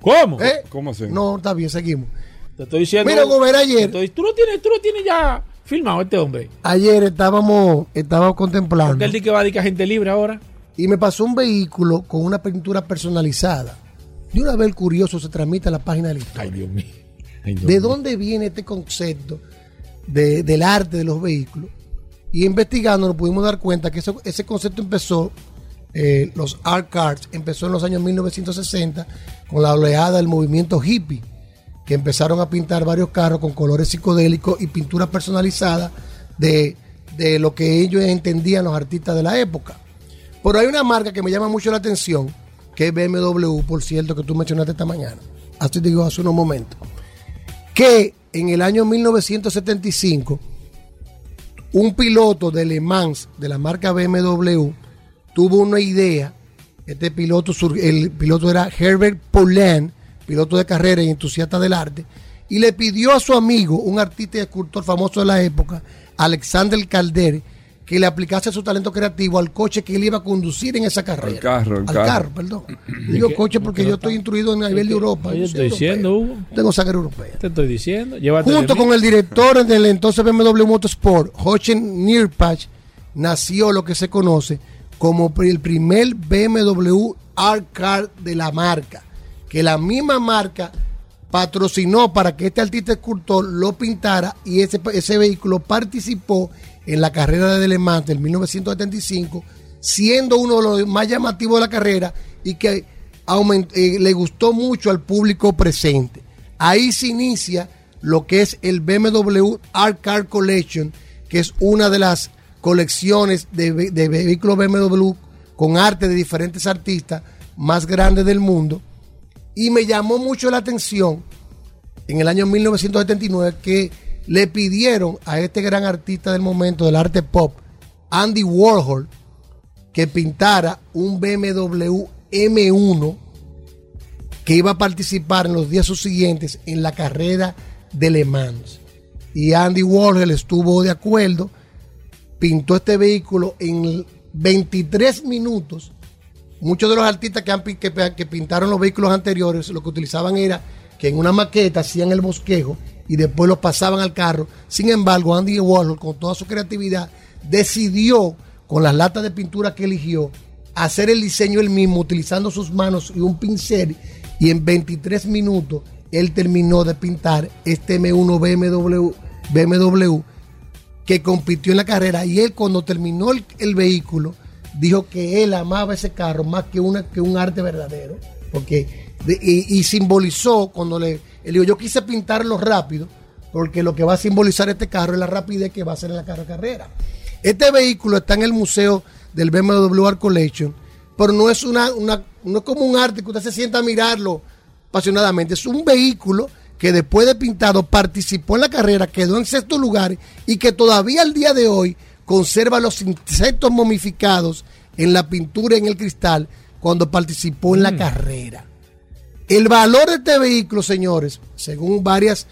¿Cómo? ¿Eh? ¿Cómo así? No, está bien, seguimos. Te estoy diciendo. Mira, Hugo Vera, ayer- estoy- tú lo tienes, tú lo tienes ya filmado este hombre. Ayer estábamos, estábamos contemplando Porque él dice que va a dedicar gente libre ahora. y me pasó un vehículo con una pintura personalizada. De una vez el curioso se transmite a la página de la historia. Ay, Dios mío. Ay, ¿De dónde viene este concepto de- del arte de los vehículos? Y investigando nos pudimos dar cuenta que eso- ese concepto empezó, eh, los art cars, empezó en los años 1960 con la oleada del movimiento hippie, que empezaron a pintar varios carros con colores psicodélicos y pinturas personalizadas de, de lo que ellos entendían los artistas de la época. Pero hay una marca que me llama mucho la atención, que es BMW, por cierto, que tú mencionaste esta mañana. Así te digo hace unos momentos que en el año 1975 un piloto de Le Mans de la marca BMW tuvo una idea. Este piloto, el piloto era Herbert Paulin, piloto de carrera y entusiasta del arte, y le pidió a su amigo, un artista y escultor famoso de la época, Alexander Calder, que le aplicase su talento creativo al coche que él iba a conducir en esa carrera. Al carro, al al carro. carro, perdón. Digo coche porque yo estoy instruido en el nivel de Europa. Oye, yo estoy diciendo. Hugo. Tengo sangre europea. Te estoy diciendo. Llévate Junto con el director del entonces BMW Motorsport, Hochen Nierpach, nació lo que se conoce como el primer BMW Art Car de la marca, que la misma marca patrocinó para que este artista escultor lo pintara y ese, ese vehículo participó en la carrera de Le Mans del 1975, siendo uno de los más llamativos de la carrera y que eh, le gustó mucho al público presente. Ahí se inicia lo que es el BMW Art Car Collection, que es una de las colecciones de, de vehículos BMW con arte de diferentes artistas más grandes del mundo. Y me llamó mucho la atención en el año 1979 que le pidieron a este gran artista del momento del arte pop, Andy Warhol, que pintara un BMW M1 que iba a participar en los días subsiguientes en la carrera de Le Mans. Y Andy Warhol estuvo de acuerdo, pintó este vehículo en 23 minutos. Muchos de los artistas que, han que pintaron los vehículos anteriores lo que utilizaban era que en una maqueta hacían el bosquejo y después lo pasaban al carro. Sin embargo, Andy Warhol, con toda su creatividad, decidió, con las latas de pintura que eligió, hacer el diseño él mismo, utilizando sus manos y un pincel. Y en 23 minutos, él terminó de pintar este M1 BMW, BMW que compitió en la carrera. Y él, cuando terminó el, el vehículo, dijo que él amaba ese carro más que, una, que un arte verdadero. Porque, y, simbolizó cuando le. Dijo: Yo quise pintarlo rápido, porque lo que va a simbolizar este carro es la rapidez que va a hacer en la carrera. Este vehículo está en el museo del BMW Art Collection, pero no es una, una no es como un arte que usted se sienta a mirarlo apasionadamente. Es un vehículo que después de pintado participó en la carrera, quedó en sexto lugar y que todavía al día de hoy conserva los insectos momificados en la pintura en el cristal cuando participó en la carrera. El valor de este vehículo, señores, según varias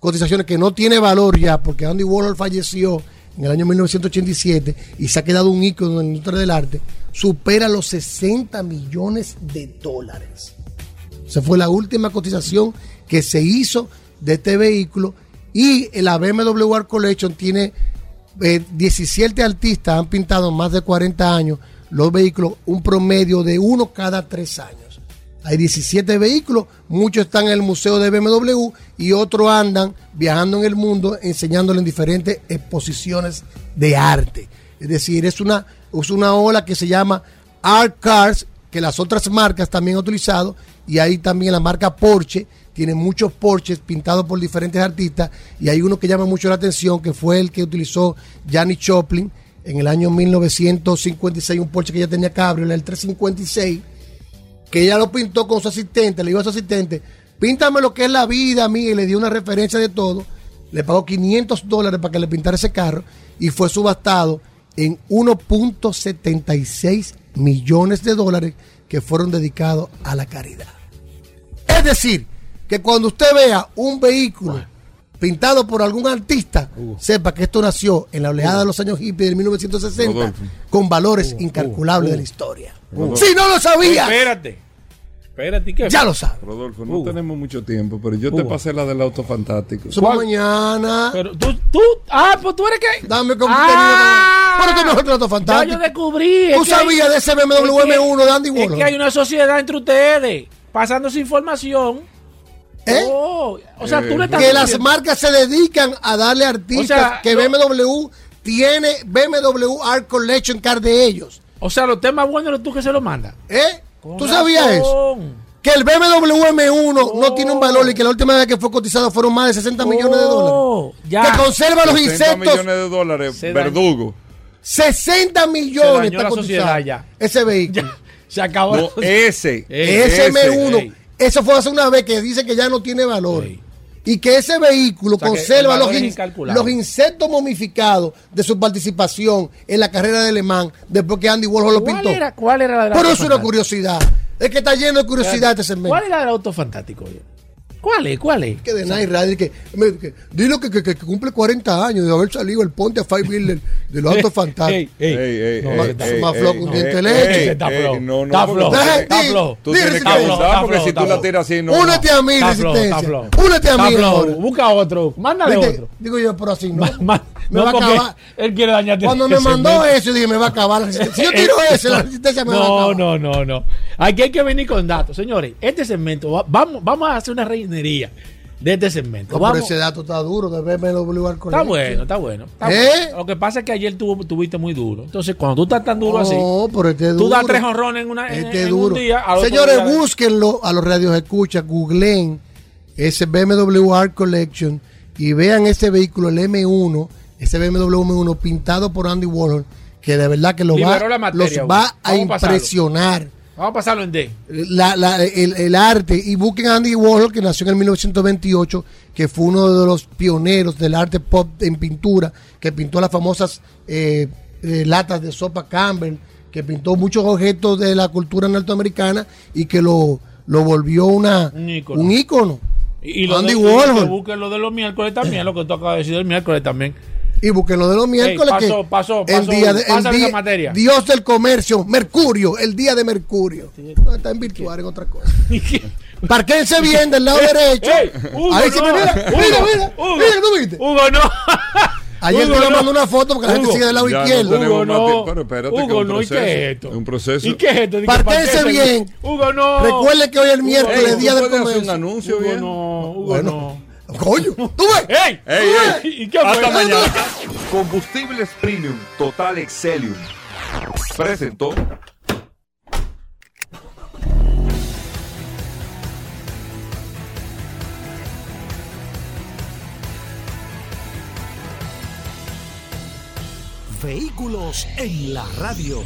cotizaciones que no tiene valor ya, porque Andy Warhol falleció en el año 1987 y se ha quedado un ícono en la industria del arte, supera los 60 millones de dólares. Esa fue la última cotización que se hizo de este vehículo y la BMW Art Collection tiene eh, 17 artistas, han pintado más de 40 años los vehículos, un promedio de uno cada tres años. Hay 17 vehículos, muchos están en el museo de BMW y otros andan viajando en el mundo enseñándole en diferentes exposiciones de arte. Es decir, es una, es una ola que se llama Art Cars, que las otras marcas también han utilizado, y ahí también la marca Porsche tiene muchos Porsches pintados por diferentes artistas, y hay uno que llama mucho la atención, que fue el que utilizó Janis Joplin en el año 1956, un Porsche que ya tenía cabriolet, el 356 que ella lo pintó con su asistente, le dijo a su asistente, píntame lo que es la vida mía y le dio una referencia de todo. Le pagó 500 dólares para que le pintara ese carro y fue subastado en 1.76 millones de dólares que fueron dedicados a la caridad. Es decir, que cuando usted vea un vehículo pintado por algún artista, sepa que esto nació en la oleada de los años hippies del 1960 Rodolfo. con valores incalculables de la historia. Si no lo sabías, Espérate. Espérate, ¿qué? ya lo sabes. Rodolfo, no tenemos mucho tiempo, pero yo te pasé la del auto fantástico. Somos mañana. Pero tú, tú, ah, pues tú eres que. Dame con Ah, Pero tú mejor que el auto Ya fantástico. yo descubrí. ¿Tú es que hay- sabías de ese BMW es que- M1 de Andy Es Warhol? que hay una sociedad entre ustedes pasándose información. ¿Eh? Oh, o sea, tú le estás que las marcas se dedican a darle artistas O sea, que lo- BMW tiene BMW Art Collection Card de ellos. O sea, los temas buenos eres tú que se los manda. ¿Eh? Con ¿Tú sabías eso? Que el BMW M1 no tiene un valor y que la última vez que fue cotizado fueron más de 60 millones de dólares. Oh, ya. Que conserva los 60 insectos. millones de dólares, Se verdugo. 60 Se millones dañó está la sociedad cotizado ya. ese vehículo. Se acabó. No, ese. Ese M1, ey. Eso fue hace una vez que dice que ya no tiene valor. Y que ese vehículo O sea, que conserva los, in- los insectos momificados de su participación en la carrera de Le Mans después que Andy Warhol lo ¿Cuál pintó. era, ¿Cuál era la del Pero es una curiosidad. Es que está lleno de curiosidad este segmento. ¿Cuál era el auto fantástico? oye? ¿Cuál es? ¿Cuál es? Que de Night Rider, que, me- que- dilo que, que- que cumple 40 años de haber salido el ponte a Five Wheeler de los autos fantásticos. Ey, ey. No, ey, más- ey, más flojo que un diente leche. Está flojo. No, no, Está flojo. Está flojo. Tú Dile tienes que Está porque si tú la tiras así, no. Únete a mí, resistencia. Únete a mí. Busca otro. Mándale otro. Digo yo, pero así no. Me no, va a acabar. Él quiere dañarte. Cuando me mandó eso, dije, me va a acabar la resistencia. Si yo tiro ese, la resistencia me va a No, acabar. no, no, no. Aquí hay que venir con datos. Señores, este segmento, va- vamos, vamos a hacer una reinería de este segmento. No, pero ese dato está duro de BMW Art Está Collection. bueno, está bueno. Está ¿Eh? bueno. Lo que pasa es que ayer tú tuviste muy duro. Entonces, cuando tú estás tan duro así, No, pero este es tú duro. das tres honrones en, una, en, Este es en duro. un día. al Señores, día- búsquenlo a los radios escucha, googleen ese BMW Art Collection y vean ese vehículo, el M1, ese BMW M1 pintado por Andy Warhol, que de verdad que lo va, materia, los va a pasarlo. impresionar. Vamos a pasarlo en D. La- la- el, el arte y busquen a Andy Warhol que nació en el 1928 que fue uno de los pioneros del arte pop en pintura que pintó las famosas eh, eh, latas de sopa Campbell que pintó muchos objetos de la cultura norteamericana y que lo, lo volvió una, Un ícono. un ícono. Y, y lo Andy de, Warhol. y que busquen lo de los miércoles también, lo que tú acabas de decir del miércoles también. Y busquen lo de los miércoles Ey, pasó, que pasó, el día de, el día- materia. Dios del comercio, Mercurio, el día de Mercurio. No, está en virtual en otra cosa. Parquense bien del lado derecho. Ey, Hugo, Ahí sí, no. mira, mira, Hugo, mira, Hugo. mira, ¿tú viste? Hugo, no. Ayer Hugo, te lo no. mandó una foto porque la gente Hugo, sigue del lado no izquierdo. tenemos Hugo, no. Pero espérate que Hugo, es un no, ¿y qué proceso. es esto? Es un proceso. ¿Y qué es esto? Parquense bien. Hugo, no. Recuerde que hoy es el miércoles, Ey, día ¿tú del hacer un comercio. anuncio Hugo, bien? no. Hugo, Bueno. no. Coño, tú ves. ¡Ey! Ey, ey. ¿Y qué fue? Hasta mañana. Combustibles Premium Total Excelium. Presentó. Vehículos en la radio.